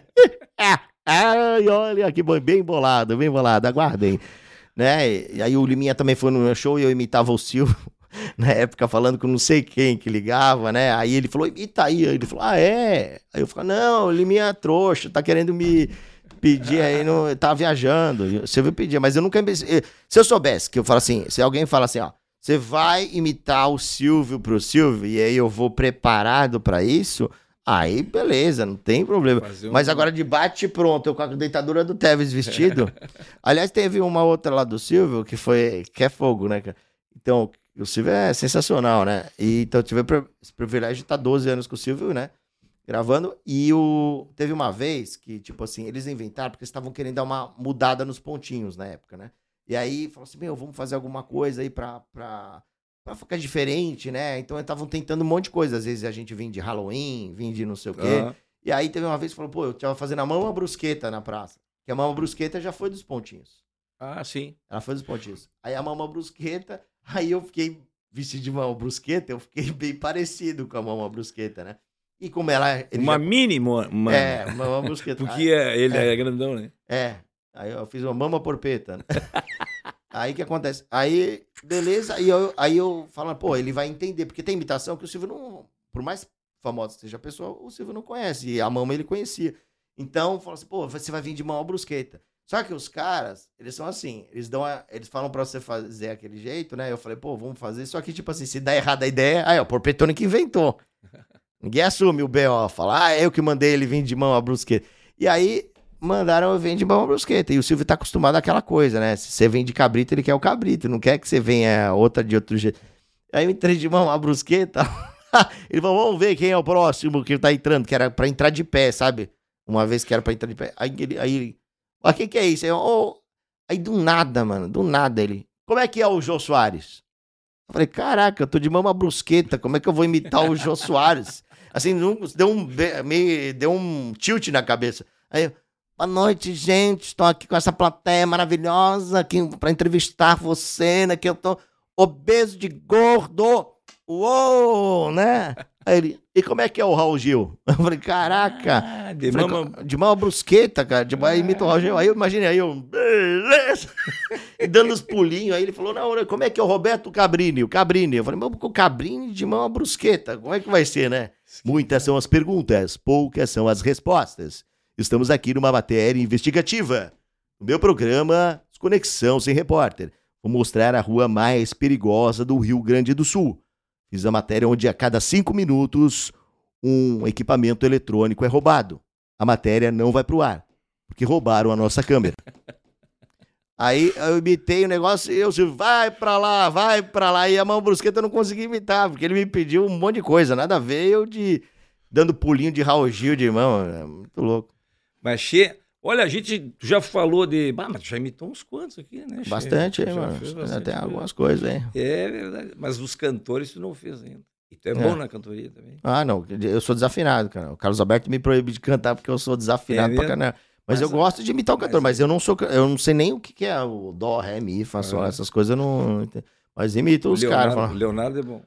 Ai, olha que bem bolado, bem bolado, aguardem. Né? E aí o Liminha também foi no meu show e eu imitava o Silvio. Na época, falando com não sei quem que ligava, né? Aí ele falou, imita aí. Aí ele falou, ah, é? Aí eu falei, não, Liminha é trouxa, tá querendo me pedir aí, não, tá viajando. O Silvio pedia, mas eu nunca... Se eu soubesse que eu falo assim, se alguém fala assim, ó, você vai imitar o Silvio pro Silvio e aí eu vou preparado pra isso, aí beleza, não tem problema. Um- Mas agora de bate pronto, eu com a dentadura do Tevez vestido. Aliás, teve uma outra lá do Silvio que foi que é fogo, né, cara? Então, o Silvio é sensacional, né? E, então eu tive esse privilégio de estar 12 anos com o Silvio, né? Gravando. E o... teve uma vez que, tipo assim, eles inventaram porque estavam querendo dar uma mudada nos pontinhos na época, né? E aí falou assim: meu, vamos fazer alguma coisa aí pra, pra, pra ficar diferente, né? Então eles estavam tentando um monte de coisa. Às vezes a gente vinha de Halloween, vinha de não sei o quê. Ah, E aí teve uma vez que falou: pô, eu tava fazendo a mama brusqueta na praça. Que a mama brusqueta já foi dos pontinhos. Ah, sim. Ela foi dos pontinhos. Aí a mama brusqueta, aí eu fiquei vestido de mama brusqueta, eu fiquei bem parecido com a mama brusqueta, né? E como ela. Uma já- mini, uma... É, uma mama brusqueta. Porque é- ele é. grandão, né? É. Aí eu fiz uma mama porpeta. Aí que acontece? Aí, beleza, aí eu, aí eu falo, pô, ele vai entender, porque tem imitação que o Silvio não. Por mais famosa que seja a pessoa, o Silvio não conhece. E a mama ele conhecia. Então, fala assim, pô, você vai vir de mama brusqueta. Só que os caras, eles são assim, eles dão a- eles falam pra você fazer aquele jeito, né? Eu falei, pô, vamos fazer. Só que, tipo assim, se dá errado a ideia, aí, ó, o Porpetone que inventou. Ninguém assume o B.O. Fala, ah, eu que mandei ele vir de mão a brusqueta. E aí, mandaram eu vir de mão a brusqueta. E o Silvio tá acostumado àquela coisa, né? Se você vem de cabrito, ele quer o cabrito. Não quer que você venha outra de outro jeito. Aí eu entrei de mão brusqueta. ele falou, vamos ver quem é o próximo que tá entrando, que era pra entrar de pé, sabe? Uma vez que era pra entrar de pé. Aí ele, aí ele quem que é isso? Aí, eu, "Ô." aí do nada, mano, do nada ele, como é que é o Jô Soares? Eu falei, caraca, eu tô de mama brusqueta, como é que eu vou imitar o Jô Soares? Assim, deu um, deu um tilt na cabeça. Aí, eu, boa noite, gente, estou aqui com essa plateia maravilhosa aqui pra entrevistar você, né, que eu tô obeso de gordo. Uou, né? Aí ele, e como é que é o Raul Gil? Eu falei, caraca. Ah, de Falei, mama... de mama brusqueta, cara. De mama imita o Raul Gil. Aí eu imaginei, aí eu, beleza. E dando os pulinhos. Aí ele falou, não, como é que é o Roberto Cabrini? O Cabrini. Eu falei, mas o Cabrini de mama brusqueta. Como é que vai ser, né? Muitas são as perguntas, poucas são as respostas. Estamos aqui numa matéria investigativa. No meu programa, Conexão Sem Repórter. Vou mostrar a rua mais perigosa do Rio Grande do Sul. Fiz a matéria onde a cada cinco minutos um equipamento eletrônico é roubado. A matéria não vai pro ar, porque roubaram a nossa câmera. Aí eu imitei o negócio e eu disse, vai pra lá, vai pra lá. E a mão brusqueta eu não consegui imitar, porque ele me pediu um monte de coisa, nada a ver eu de dando pulinho de Raul Gil de mão. é Muito louco. Mas, Che, olha, a gente já falou de... Ah, mas já imitou uns quantos aqui, né, Che? Bastante, hein, mano. Tem bastante coisa. algumas coisas aí. É verdade. Mas os cantores tu não fez ainda. E tu é, É. bom na cantoria também. Ah, não, eu sou desafinado, cara. O Carlos Alberto me proíbe de cantar porque eu sou desafinado É pra caramba. Mas, Mas, eu gosto de imitar o mas cantor, mas é- eu não sou, eu não sei nem o que, que é o dó, ré, mi, fá, sol, essas coisas eu não, entendo. Mas imito O os caras. O Leonardo é bom.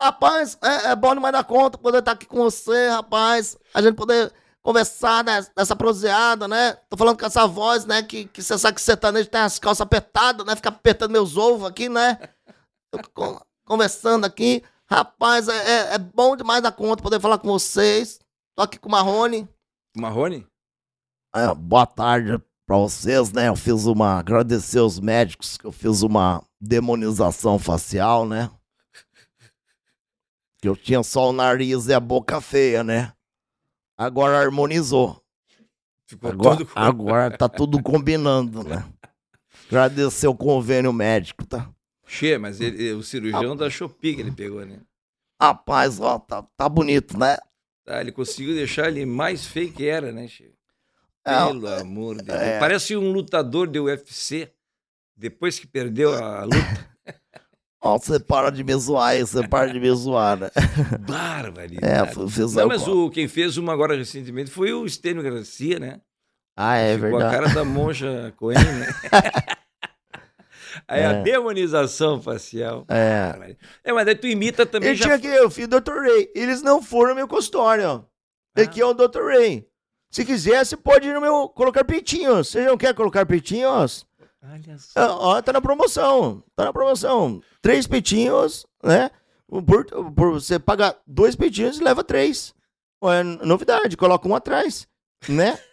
Rapaz, é, é bom demais da conta poder estar aqui com você, rapaz. A gente poder conversar nes- nessa proseada, né? Tô falando com essa voz, né? Que, que você sabe que sertanejo tem as calças apertadas, né? Fica apertando meus ovos aqui, né? Eu con- conversando aqui. Rapaz, é, é- é bom demais da conta poder falar com vocês. Tô aqui com o Marrone. Marrone? É, boa tarde pra vocês, né? Eu fiz uma. Agradecer os médicos que eu fiz uma demonização facial, né? Que eu tinha só o nariz e a boca feia, né? Agora harmonizou. Ficou Agora, todo... agora tá tudo combinando, né? Agradecer o convênio médico, tá? Che, mas ele- o cirurgião da Shopee que ele pegou, né? Rapaz, ó, tá, tá bonito, né? Tá, ele conseguiu deixar ele mais feio que era, né, Che? É, Pelo amor de Deus. é. Parece um lutador do UFC. Depois que perdeu a luta. Ó, você para de me zoar aí, você para de me zoar, né? Barbaridade. É, fiz Não, mas o, quem fez uma agora recentemente foi o Estênio Garcia, né? Ah, é Ficou verdade. a cara da monja Cohen, né? Aí a É. demonização facial. É. É, mas daí tu imita também Eu já. tinha aqui, eu fiz Dr. Ray. Eles não foram no meu consultório, ó. Ah. Aqui é o Dr. Ray. Se quiser, você pode ir no meu colocar peitinhos. Você não quer colocar peitinhos? Olha só. Ah, Ó, tá na promoção. Tá na promoção. Três peitinhos, né? Por, por- você paga dois peitinhos e leva três. É novidade, coloca um atrás, né?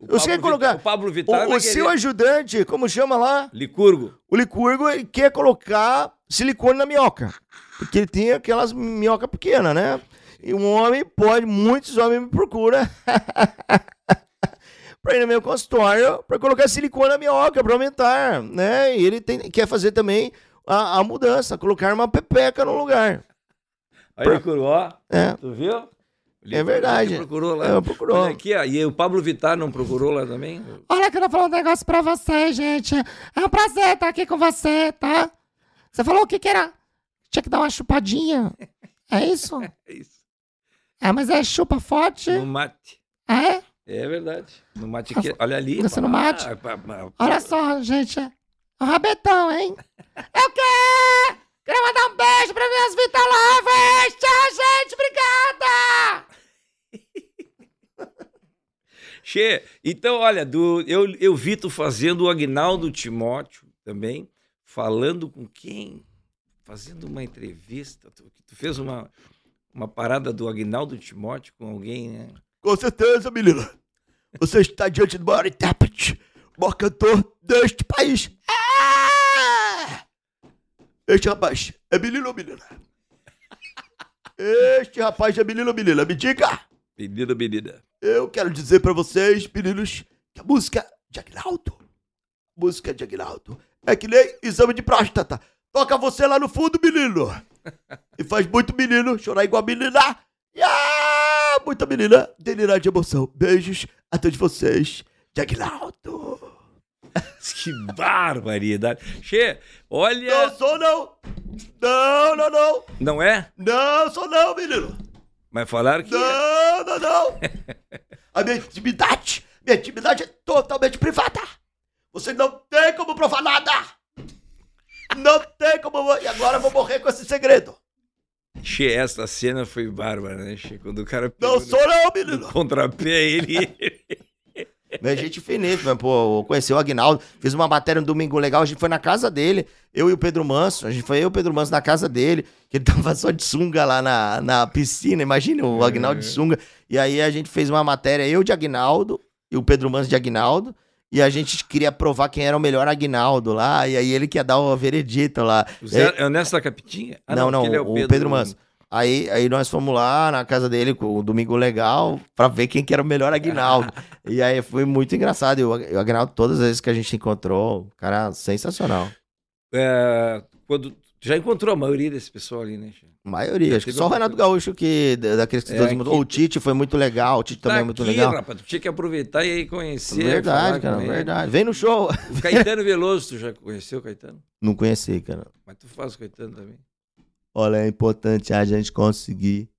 O você quer colocar- o Pablo O, Vittar o vai seu ajudante, como chama lá? Licurgo. O Licurgo ele quer colocar silicone na minhoca. Porque ele tem aquelas minhoca pequena, né? E um homem pode, muitos homens me procuram pra ir no meu consultório pra colocar silicone na minhoca, pra aumentar, né? E ele tem, quer fazer também a, a mudança, colocar uma pepeca no lugar. Aí, Licurgo, ó. É, Tu viu? O É verdade. ele Procurou lá. É, procurou. Olha aqui, ó. E o Pablo Vittar não procurou lá também? Olha, eu quero falar um negócio pra você, gente. É um prazer estar aqui com você, tá? Você falou o que que era? Tinha que dar uma chupadinha. É isso? É isso. É, mas é chupa forte. No mate. Ah, é? É verdade. No mate que... Olha ali. Você mate? Olha só, gente. É um rabetão, hein? É o quê? Quero mandar um beijo pra minhas Vita Lovers. Tchau, gente. Obrigada. Che, então, olha, do, eu, eu vi tu fazendo o Agnaldo Timóteo também, falando com quem? Fazendo uma entrevista. Tu, tu fez uma, uma parada do Agnaldo Timóteo com alguém, né? Com certeza, menina. Você está diante do maior intérprete, o maior cantor deste país. Ah! Este rapaz é menino ou menina? Este rapaz é menino ou menina? Me diga. Menina, menina. Eu quero dizer pra vocês, meninos, que a música de Agnaldo, música de Agnaldo, é que nem exame de próstata. Toca você lá no fundo, menino. E faz muito menino chorar igual menina. E, ah, muita menina delirar de emoção. Beijos a todos vocês. de Aguinaldo. Que barbaridade. Che, olha. Não sou não. Não, não, não. Não é? Não sou não, menino. Mas falaram que. é. Não, não, não. A minha intimidade, minha intimidade é totalmente privada. Você não tem como provar nada. Não tem como. E agora eu vou morrer com esse segredo. Che, essa cena foi bárbara, né, Che? Quando o cara Não sou não, menino. no contrapé, ele. Minha gente finíssima, pô, eu conheci o Agnaldo, fiz uma matéria no Domingo Legal, a gente foi na casa dele, eu e o Pedro Manso, a gente foi eu e o Pedro Manso na casa dele, que ele tava só de sunga lá na, na piscina, imagina o Agnaldo de sunga, e aí a gente fez uma matéria, eu de Agnaldo, e o Pedro Manso de Agnaldo, e a gente queria provar quem era o melhor Agnaldo lá, e aí ele que ia dar o veredito lá. O Zé, é o Nessa da Capitinha? Ah, não, não, aquele é o, Pedro, Manso. Aí, aí nós fomos lá na casa dele com o Domingo Legal pra ver quem que era o melhor Aguinaldo. e aí foi muito engraçado. E o, Ag- o Aguinaldo, todas as vezes que a gente encontrou, cara, sensacional. É, quando, já encontrou a maioria desse pessoal ali, né, maioria. Acho que só o Renato Gaúcho que, da- daqueles que É, mudou. O Tite foi muito legal. O Tite também é Tá muito aqui, legal. rapaz, tu tinha que aproveitar e conhecer. Verdade, cara, verdade. Vem no show. O Caetano Veloso, tu já conheceu o Caetano? Não conheci, cara. Mas tu faz o Caetano também. Olha, é importante a gente conseguir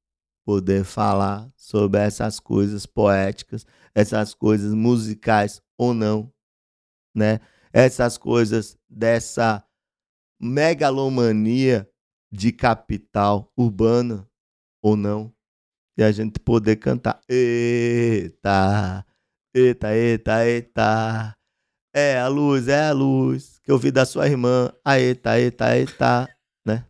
poder falar sobre essas coisas poéticas, essas coisas musicais ou não, né? Essas coisas dessa megalomania de capital urbana ou não. E a gente poder cantar. Eita, eita, eita, eita. É a luz, é a luz que eu vi da sua irmã. Ah, eita, eita, eita, né?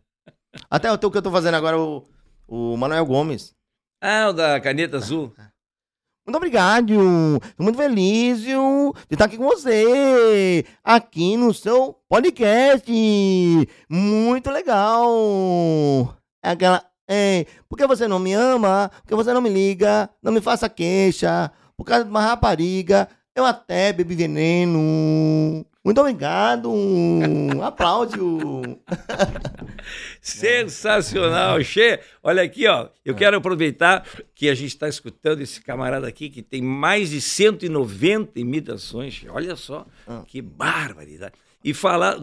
Até o que eu tô fazendo agora, o, o Manuel Gomes. Ah, o da caneta azul. Muito obrigado. Tô muito feliz de estar aqui com você. Aqui no seu podcast. Muito legal. É aquela. Ei, por que você não me ama? Por que você não me liga? Não me faça queixa. Por causa de uma rapariga, eu até bebi veneno. Muito obrigado. Aplauso. Sensacional, Che. Olha aqui, ó. Eu quero aproveitar que a gente está escutando esse camarada aqui que tem mais de 190 imitações. Che. Olha só, Ah. que barbaridade. E falar,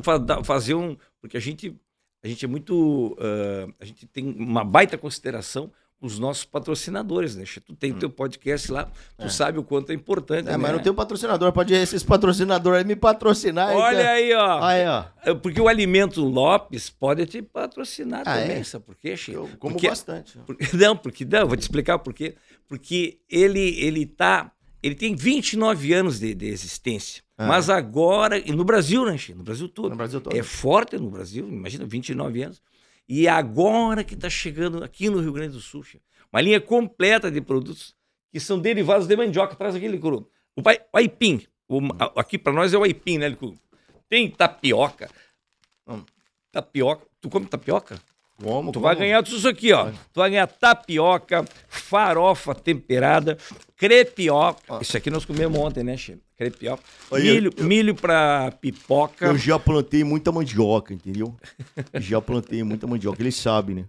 fazer um. Porque a gente, a gente é muito. ah, a gente tem uma baita consideração os nossos patrocinadores, né? Tu tem o teu podcast lá, tu sabe o quanto é importante. É, né? mas não tem um patrocinador. Pode esses patrocinadores aí me patrocinar. Olha aí, ó. Aí, ó. É, Porque o Alimento Lopes pode te patrocinar Ah, também, é? sabe por quê, Chico? Eu como porque, bastante. porque- não, porque não, vou te explicar por quê. Porque ele ele tá, ele tem 29 anos de, de existência. Ah. Mas agora, e no Brasil, né, Chico? No Brasil todo. No Brasil todo. É forte no Brasil, imagina, 29 anos. E agora que está chegando aqui no Rio Grande do Sul, uma linha completa de produtos que são derivados de mandioca. Traz aquele cru. O, pai, o aipim. O- aqui para nós é o aipim, né? Licuru? Tem tapioca. Hum. Tapioca. Tu come tapioca? Como? Tu vai ganhar tudo isso aqui, ó. Tu vai ganhar tapioca, farofa temperada, crepioca. Isso aqui nós comemos ontem, né, Che? Crepioca. Olha, milho, milho pra pipoca. Eu já plantei muita mandioca, entendeu? já plantei muita mandioca. Eles sabem, né?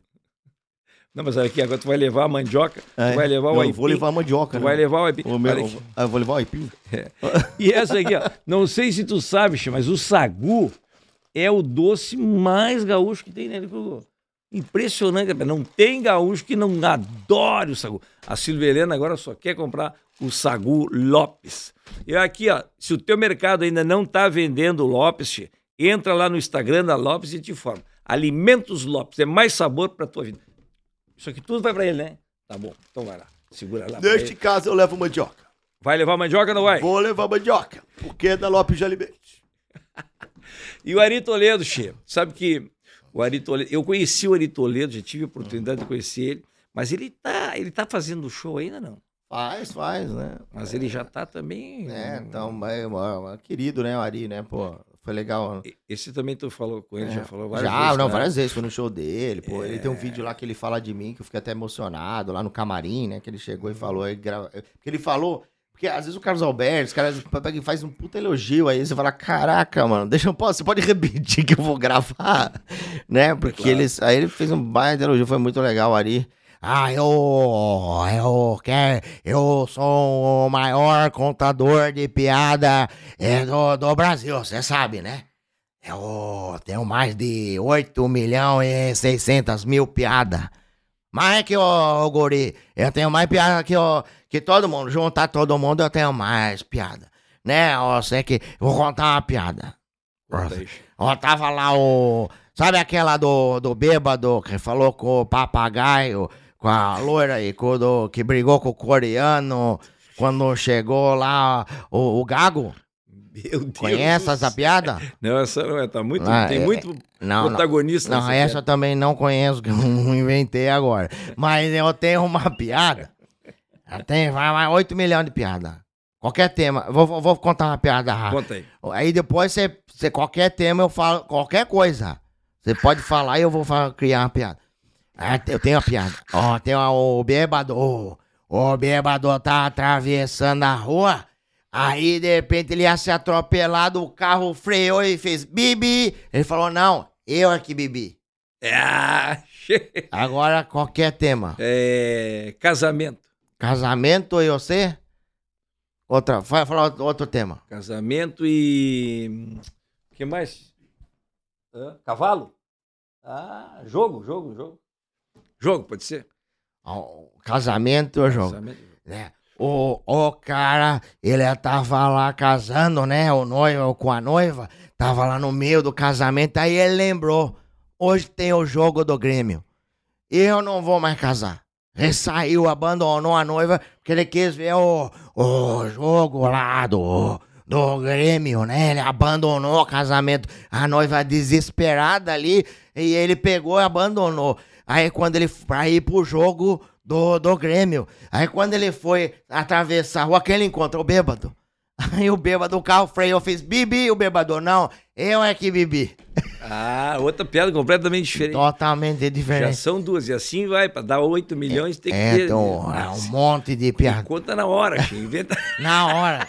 Não, mas olha aqui, agora tu vai levar a mandioca, É. tu vai levar o aipim. eu vou levar a mandioca, Tu né? vai levar o aipim. O meu-. Ah, eu vou levar o aipim? E essa aqui, ó. Não sei se tu sabe, Che, mas o sagu é o doce mais gaúcho que tem, né, Licuru? Impressionante, não tem gaúcho que não adore o sagu. A Silvia Helena agora só quer comprar o sagu Lopes. E aqui, ó, se o teu mercado ainda não tá vendendo o Lopes, entra lá no Instagram da Lopes e te informa. Alimentos Lopes, é mais sabor pra tua vida. Isso aqui tudo vai pra ele, né? Tá bom, então vai lá. Segura lá. Neste caso, eu levo mandioca. Vai levar mandioca ou não vai? Vou levar mandioca, porque é da Lopes de Alimentos. E o Ari Toledo, Che, sabe que o Ari Toledo, eu conheci o Ari Toledo, já tive a oportunidade de conhecer ele, mas ele tá, ele tá fazendo show ainda não. Faz, faz, né? Mas ele já tá também. É, então, é, é, é querido, né, o Ari, né, pô. Foi legal. Esse também tu falou com ele, já falou várias Já, vezes. não, né? várias vezes, foi no show dele, pô. Ele tem um vídeo lá que ele fala de mim, que eu fiquei até emocionado, lá no camarim, né? Que ele chegou e falou, aí grava... porque ele falou Porque às vezes o Carlos Alberto, os caras pega e faz um puta elogio, aí você fala, caraca, mano, deixa eu, você pode repetir que eu vou gravar, né? Porque Claro. eles, aí ele fez um baita elogio, foi muito legal ali. Ah, eu, eu quero, eu sou o maior contador de piada é, do, do Brasil, você sabe, né? Eu tenho mais de 8 milhões e 600 mil piadas. Mais que o guri, eu tenho mais piada que, o, que todo mundo. Juntar todo mundo, eu tenho mais piada. Né? Eu sei que. Vou contar uma piada. Ó, tava lá o. Sabe aquela do, do bêbado que falou com o papagaio, com a loira e com o do, que brigou com o coreano quando chegou lá o, o Gago? Meu Deus. Conhece essa piada? Não, essa não é. Tá muito, Ah, tem é- muito Não, não. protagonista Não, nessa essa eu também não conheço, que eu não inventei agora. Mas eu tenho uma piada. Eu tenho, vai, vai, 8 milhões de piada. Qualquer tema. Vou, vou- vou contar uma piada rápida. Conta aí. Aí depois você, você, qualquer tema, eu falo qualquer coisa. Você pode falar e eu vou fa- criar uma piada. Ah, eu tenho uma piada. Ó, tem uma- o bêbado. O, o bêbado tá atravessando a rua. Aí, de repente, ele ia ser atropelado, o carro freou e fez bibi. Ele falou, não, eu é que bebi. Ah. Agora, qualquer tema. É, casamento. Casamento e você? Outra, vai falar outro- outro tema. Casamento e. O que mais? Hã? Cavalo? Ah, jogo, jogo, jogo. Jogo, pode ser? Casamento ou jogo? Casamento. né? O, cara, ele tava lá casando, né? O noivo com a noiva, tava lá no meio do casamento, aí ele lembrou: hoje tem o jogo do Grêmio. Eu não vou mais casar. Ele saiu, abandonou a noiva, porque ele quis ver o, o jogo lá do, do Grêmio, né? Ele abandonou o casamento. A noiva desesperada ali, e ele pegou e abandonou. Aí quando ele pra ir pro jogo do, do Grêmio. Aí quando ele foi atravessar a rua, que ele encontrou o bêbado. Aí o bêbado, o carro freou, fez bibi, o bêbado, não, eu é que bebi. Ah, outra piada completamente diferente. Totalmente Já diferente. são duas. E assim vai, pra dar 8 milhões tem que É, ter. então, é um monte de piada. Conta na hora. Inventa. Na hora.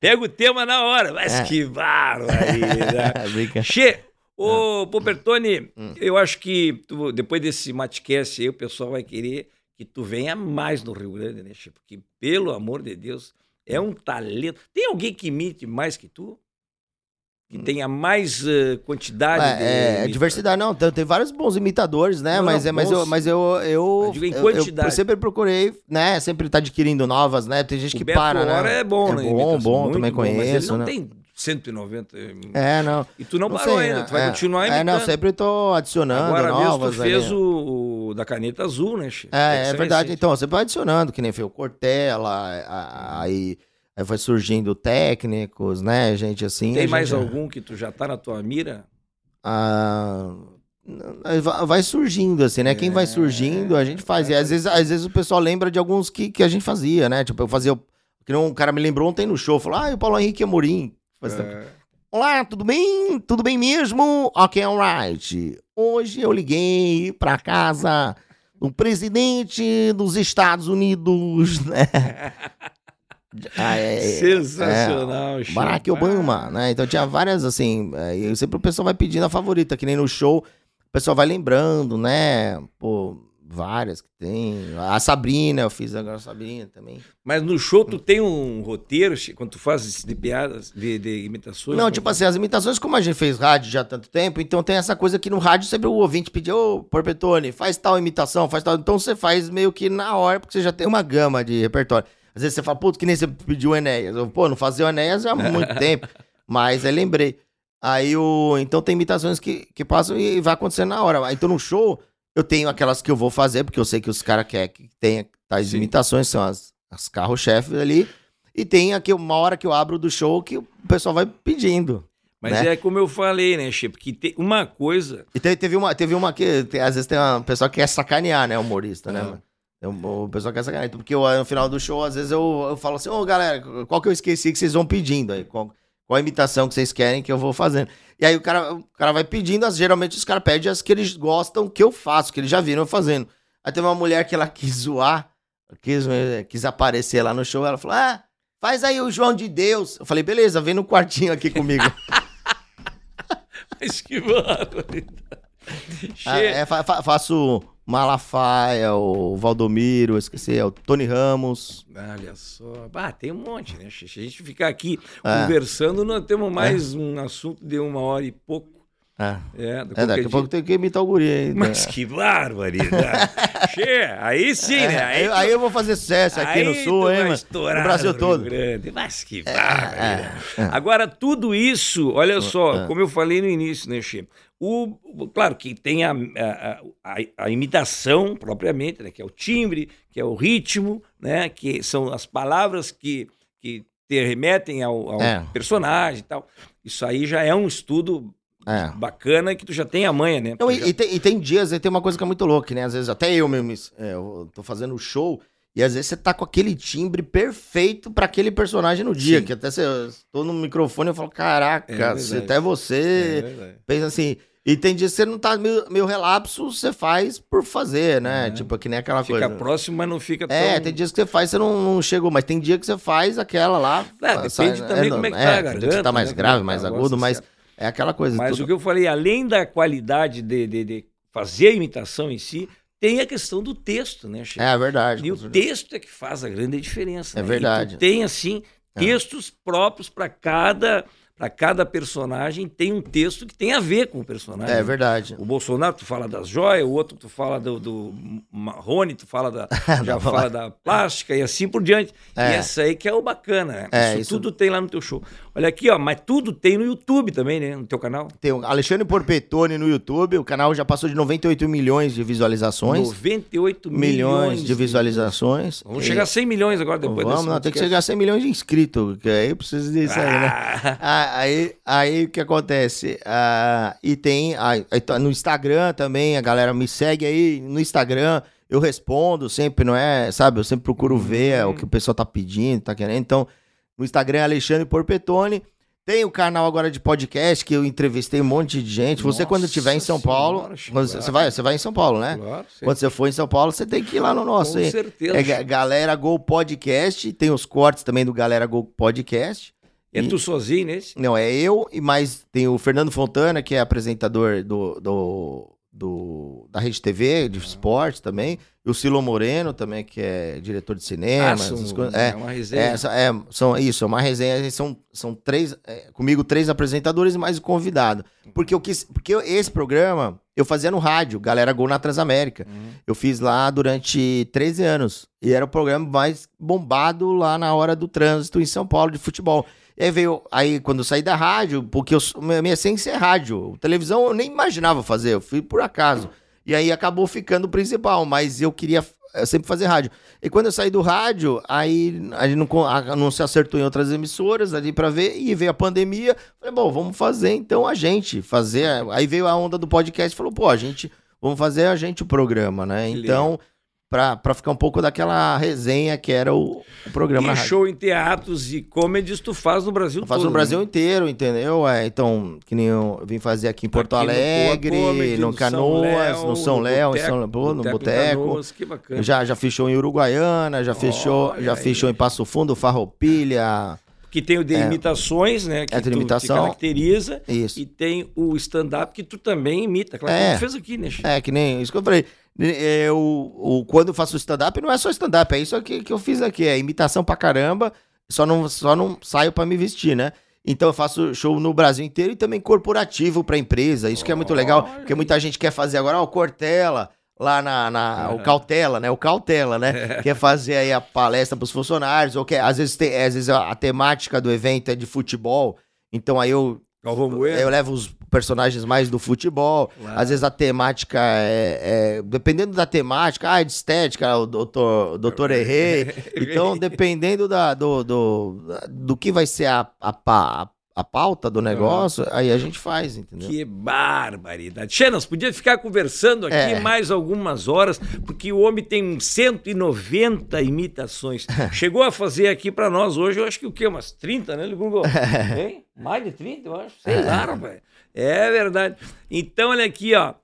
Pega o tema na hora. Mas É. que barbaridade. Brinca. Che, ô Popertone, Hum. eu acho que tu- depois desse Matcast aí, o pessoal vai querer que tu venha mais no Rio Grande, né, Che? Porque, pelo amor de Deus, é um talento. Tem alguém que imite mais que tu? Que tenha mais eh, quantidade de. Hum. É, é diversidade, não. Tem, tem vários bons imitadores, né? Não, mas, não, é, mas, eu, bons. mas eu. Eu, Eu digo em eu- quantidade. eu sempre procurei, né? Sempre tá adquirindo novas, né? Tem gente O que Beto para, Hora né? é bom, é né? Bom, bom, também bom, mas ele conheço, não né? tem 190. eh, É, não. E tu não, Não parou sei, ainda, tu vai é. continuar É, imitando. não, sempre tô adicionando Agora mesmo novas. tu fez o, o da caneta azul, né, Che? É, Esse é verdade. recente. Então, você vai adicionando, que nem foi o Cortella, aí, aí foi surgindo técnicos, né, gente assim. Tem a mais gente- algum que tu já tá na tua mira? Ah, vai surgindo, assim, né? Quem vai surgindo, a gente faz. E às vezes, às vezes o pessoal lembra de alguns que, que a gente fazia, né? Tipo, eu fazia. o- Que um cara me lembrou ontem no show, falou: Ah, e o Paulo Henrique Amorim. Tempo. É. Olá, tudo bem? Tudo bem mesmo? Ok, alright. Hoje eu liguei pra casa do presidente dos Estados Unidos, né? Ah, é- Sensacional, é, Che. Barack Obama, né? Então tinha várias, assim, é, e sempre o pessoal vai pedindo a favorita, que nem no show, o pessoal vai lembrando, né? Pô, várias que tem. A Sabrina, eu fiz agora a Sabrina também. Mas no show tu tem um roteiro, quando tu faz de piadas, de, de imitações? Não, como tipo assim, as imitações, como a gente fez rádio já há tanto tempo, então tem essa coisa que no rádio sempre o ouvinte pedia, ô, Porpetone, faz tal imitação, faz tal. Então você faz meio que na hora, porque você já tem uma gama de repertório. Às vezes você fala, putz, que nem você pediu o Enéas. Eu, Pô, não fazia o Enéas há muito tempo, mas aí lembrei. Aí o. Então tem imitações que, que passam e vai acontecendo na hora. Então no show, eu tenho aquelas que eu vou fazer, porque eu sei que os caras querem que tenha tais Sim. imitações, são as, as carro-chefes ali. E tem aqui uma hora que eu abro do show que o pessoal vai pedindo. Mas né? é como eu falei, né, Che? Porque tem uma coisa. E te- teve uma, teve uma que, tem- às vezes tem uma pessoa que quer sacanear, né, humorista, né, Ah. mano? Tem um- O pessoal quer sacanear. Porque eu, no final do show, às vezes eu, eu falo assim, ô galera, qual que eu esqueci que vocês vão pedindo aí? Qual, qual a imitação que vocês querem que eu vou fazendo? E aí o cara, o cara vai pedindo, as, geralmente os caras pedem as que eles gostam que eu faço, que eles já viram eu fazendo. Aí teve uma mulher que ela quis zoar, quis, eh, quis aparecer lá no show. Ela falou: Ah, faz aí o João de Deus. Eu falei: Beleza, vem no quartinho aqui comigo. Mas que barbaridade. Ah, é, fa- fa- faço Malafaia, o Valdomiro, esqueci, é o Tony Ramos. Olha só. Ah, tem um monte, né? Se a gente ficar aqui É. conversando, nós temos mais um assunto de uma hora e pouco. É, É, é daqui a pouco tem que imitar o guri né? Mas que barbaridade. che, aí sim, né? É, aí, aí eu vou fazer sucesso aqui no Sul, hein, mano? No Brasil todo. Grande. Mas que barbaridade. Agora, tudo isso, olha só, como eu falei no início, né, Che? O, claro que tem a, a, a- a imitação propriamente, né, que é o timbre, que é o ritmo, né, que são as palavras que, que te remetem ao, ao É. personagem e tal. Isso aí já é um estudo É. bacana que tu já tem a manha, né? Não, Tu e, já- e tem, e tem dias, aí tem uma coisa que é muito louca, né? Às vezes, até eu mesmo, é, eu tô fazendo show, e às vezes você tá com aquele timbre perfeito pra aquele personagem no dia, Sim. que até você, tô no microfone e eu falo, caraca, É até É você verdade. pensa assim. E tem dias que você não tá meio, meio relapso, você faz por fazer, né? É. Tipo, que nem aquela Fica coisa. próximo, mas não fica tão... É, tem dias que você faz, você não, não chegou, mas tem dia que você faz aquela lá. É, sai- depende também como é que tá a tem dia que você garganta, tá mais né, grave, mais tá o agudo, mas certo. é aquela coisa. Mas tudo- o que eu falei, além da qualidade de, de- de fazer a imitação em si, tem a questão do texto, né, Chico? É verdade. E o certeza. texto é que faz a grande diferença. É né? verdade. Tem, assim, textos próprios para cada, para cada personagem, tem um texto que tem a ver com o personagem. É verdade. O Bolsonaro, tu fala das joias, o outro tu fala do, do Marrone, tu fala da, já fala da plástica e assim por diante. É. E essa aí que é o bacana, né? É, isso, isso- tudo tem lá no teu show. Olha aqui, ó, mas tudo tem no YouTube também, né? No teu canal. Tem o Alexandre Porpetone no YouTube, o canal já passou de 98 milhões de visualizações. 98 milhões, milhões, de visualizações. Vamos E- chegar a 100 milhões agora depois Vamos, não, tem que chegar a 100 milhões de inscritos, que aí precisa disso aí, né? Ah, Ah, aí, aí o que acontece? Ah, e tem ah, aí tá no Instagram também, a galera me segue aí no Instagram. Eu respondo sempre, não é? Sabe? Eu sempre procuro ver o que o pessoal tá pedindo, tá querendo. Então, no Instagram é Alexandre Porpetone. Tem o canal agora de podcast que eu entrevistei um monte de gente. Você, quando estiver em São Paulo. Senhora, você, vai, você vai em São Paulo, né? claro, sim. Quando você for em São Paulo, você tem que ir lá no nosso. Com aí. certeza. É Ga- Galera Go Podcast. Tem os cortes também do Galera Go Podcast. É E- tu sozinho nesse? Não, é eu e mais tem o Fernando Fontana, que é apresentador do, do, do- da Rede TV, de esporte também. E o Silo Moreno também, que é diretor de cinema. Ah, são- essas coisas. é É, uma resenha. é, é, são isso, é uma resenha. São, são três, é, comigo três apresentadores e mais o convidado. Porque eu quis, porque eu- esse programa eu fazia no rádio, Galera Gol na Transamérica. Uhum. Eu fiz lá durante 13 anos. E era o programa mais bombado lá na hora do trânsito em São Paulo de futebol. E aí veio, aí quando eu saí da rádio, porque eu, sou- minha essência é rádio. Televisão eu nem imaginava fazer, eu fui por acaso. E aí acabou ficando o principal, mas eu queria eh, sempre fazer rádio. E quando eu saí do rádio, aí a gente não, a- não se acertou em outras emissoras ali pra ver, e veio a pandemia. Falei, bom, vamos fazer então a gente, fazer. Aí veio a onda do podcast e falou, pô, a gente, vamos fazer a gente o programa, né? Então, pra, pra ficar um pouco daquela resenha que era o, o programa E show em teatros e comedies tu faz no Brasil Eu faço todo. no Brasil né? inteiro, entendeu? É, então, que nem eu vim fazer aqui em Porto Aqui no Alegre, Comedy, no São Canoas, Léo, no São Léo, em Boteco- São Léo, no Boteco. Canoas, que bacana. Já, já show em Uruguaiana, já Olha já aí. show em Passo Fundo, Farroupilha. Que tem o de É. imitações, né? Que É, de tu imitação. te caracteriza. Isso. E tem o stand-up que tu também imita. Claro É. que tu fez aqui, né? Chico? É, que nem isso que eu falei. Eu, o, quando eu faço stand-up, não é só stand-up, é isso aqui que eu fiz aqui. É imitação pra caramba, só não, só não saio pra me vestir, né? Então eu faço show no Brasil inteiro e também corporativo pra empresa. Isso que é muito legal, porque muita gente quer fazer agora, ó, o Cortella, lá na, na- o Cautela, né? O Cautela, né? Quer fazer aí a palestra pros funcionários, ou quer, às vezes, tem, às vezes a, a temática do evento é de futebol, então aí eu Galvão Bueno. eu levo os personagens mais do futebol. Claro. Às vezes a temática é, é- Dependendo da temática, ah, é de estética, o doutor, o doutor errei. Então, dependendo da, do, do, do que vai ser a, a, pa- a pauta do negócio, aí a gente faz, entendeu? Que barbaridade. Xenas, podia ficar conversando aqui É. mais algumas horas, porque o homem tem 190 imitações. Chegou a fazer aqui pra nós hoje, eu acho que o quê? Umas 30, né, Google? Hein? Mais de 30, eu acho. Sei lá, rapaz. É verdade. Então, olha aqui, ó.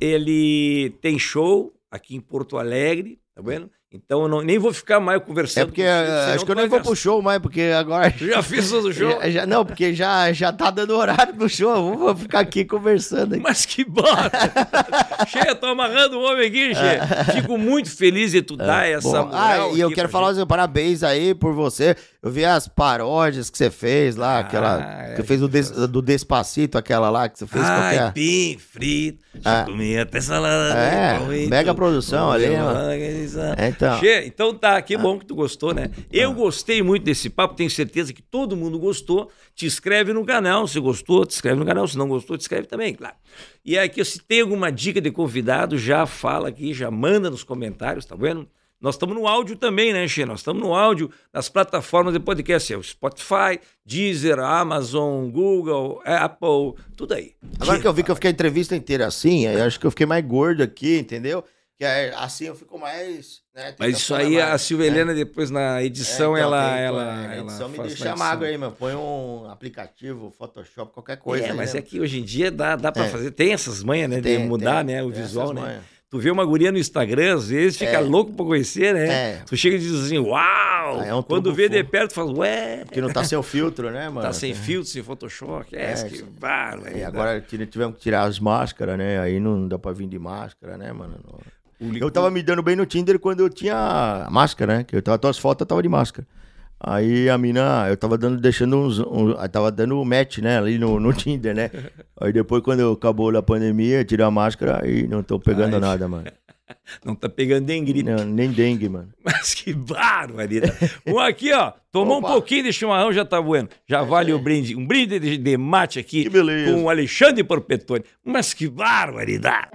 Ele tem show aqui em Porto Alegre, tá vendo? Então eu não- nem vou ficar mais conversando É porque contigo, eh, acho que eu nem vou pro show mais, porque agora. Já fiz todo o show? Já- já- não, porque já, já tá dando horário pro show. Vou ficar aqui conversando. aqui. Mas que bota! Che, tô amarrando o homem aqui, Che. Fico muito feliz de tu dar essa. Bom, moral ah, e eu quero falar gente. parabéns aí por você. Eu vi as paródias que você fez lá, aquela. é, que fez do, Des- do Despacito, aquela lá que você fez. qual que é? Aipim, frito, Ah. comi até salada. É, com mega produção com ali, mano. com- Então. Che, então tá, que bom que tu gostou, né? Eu gostei muito desse papo, tenho certeza que todo mundo gostou. Te inscreve no canal, se gostou, te inscreve no canal, se não gostou, te inscreve também, claro. E aqui, se tem alguma dica de convidado, já fala aqui, já manda nos comentários, tá vendo? Nós estamos no áudio também, né, Xê? Nós estamos no áudio nas plataformas de podcast, é o Spotify, Deezer, Amazon, Google, Apple, tudo aí. Agora que eu vi que eu fiquei a entrevista inteira assim, acho que eu fiquei mais gordo aqui, entendeu? Que é, assim eu fico mais. Né, Mas isso aí, mais, a Silvia né? Helena, depois na É, edição, então, ela, tem- ela, a ela edição me deixa edição. magro aí, mano. Põe um aplicativo, Photoshop, qualquer coisa. é, aí, mas né? é que hoje em dia dá, dá pra É. fazer. Tem essas manhas, né? de Tem, mudar, tem, né? O tem visual, essas né? manhas. Tu vê uma guria no Instagram, às vezes fica É. louco pra conhecer, né? É. Tu chega e diz assim, uau! Ah, é um Quando vê de perto, tu fala, ué, Porque não tá sem o filtro, né, mano? tá sem filtro, sem Photoshop. É, É, que bárbaro. E agora tivemos que tirar as máscaras, né? Aí não dá pra vir de máscara, né, mano? Eu tava me dando bem no Tinder quando eu tinha máscara, né? Que eu tava, tuas fotos eu tava de máscara. Aí a mina, eu tava dando, deixando uns. Um, eu tava dando match, né? Ali no, no Tinder, né? Aí depois, quando acabou a pandemia, eu tirei a máscara e não tô pegando Ai. nada, mano. Não tá pegando nem grito. Não, nem dengue, mano. Mas que barbaridade. Um aqui, ó. Tomou Opa. um pouquinho de chimarrão, já tá voando. Já vale o brinde. Um brinde de, de mate aqui Que beleza. com o Alexandre Porpetone. Mas que barbaridade.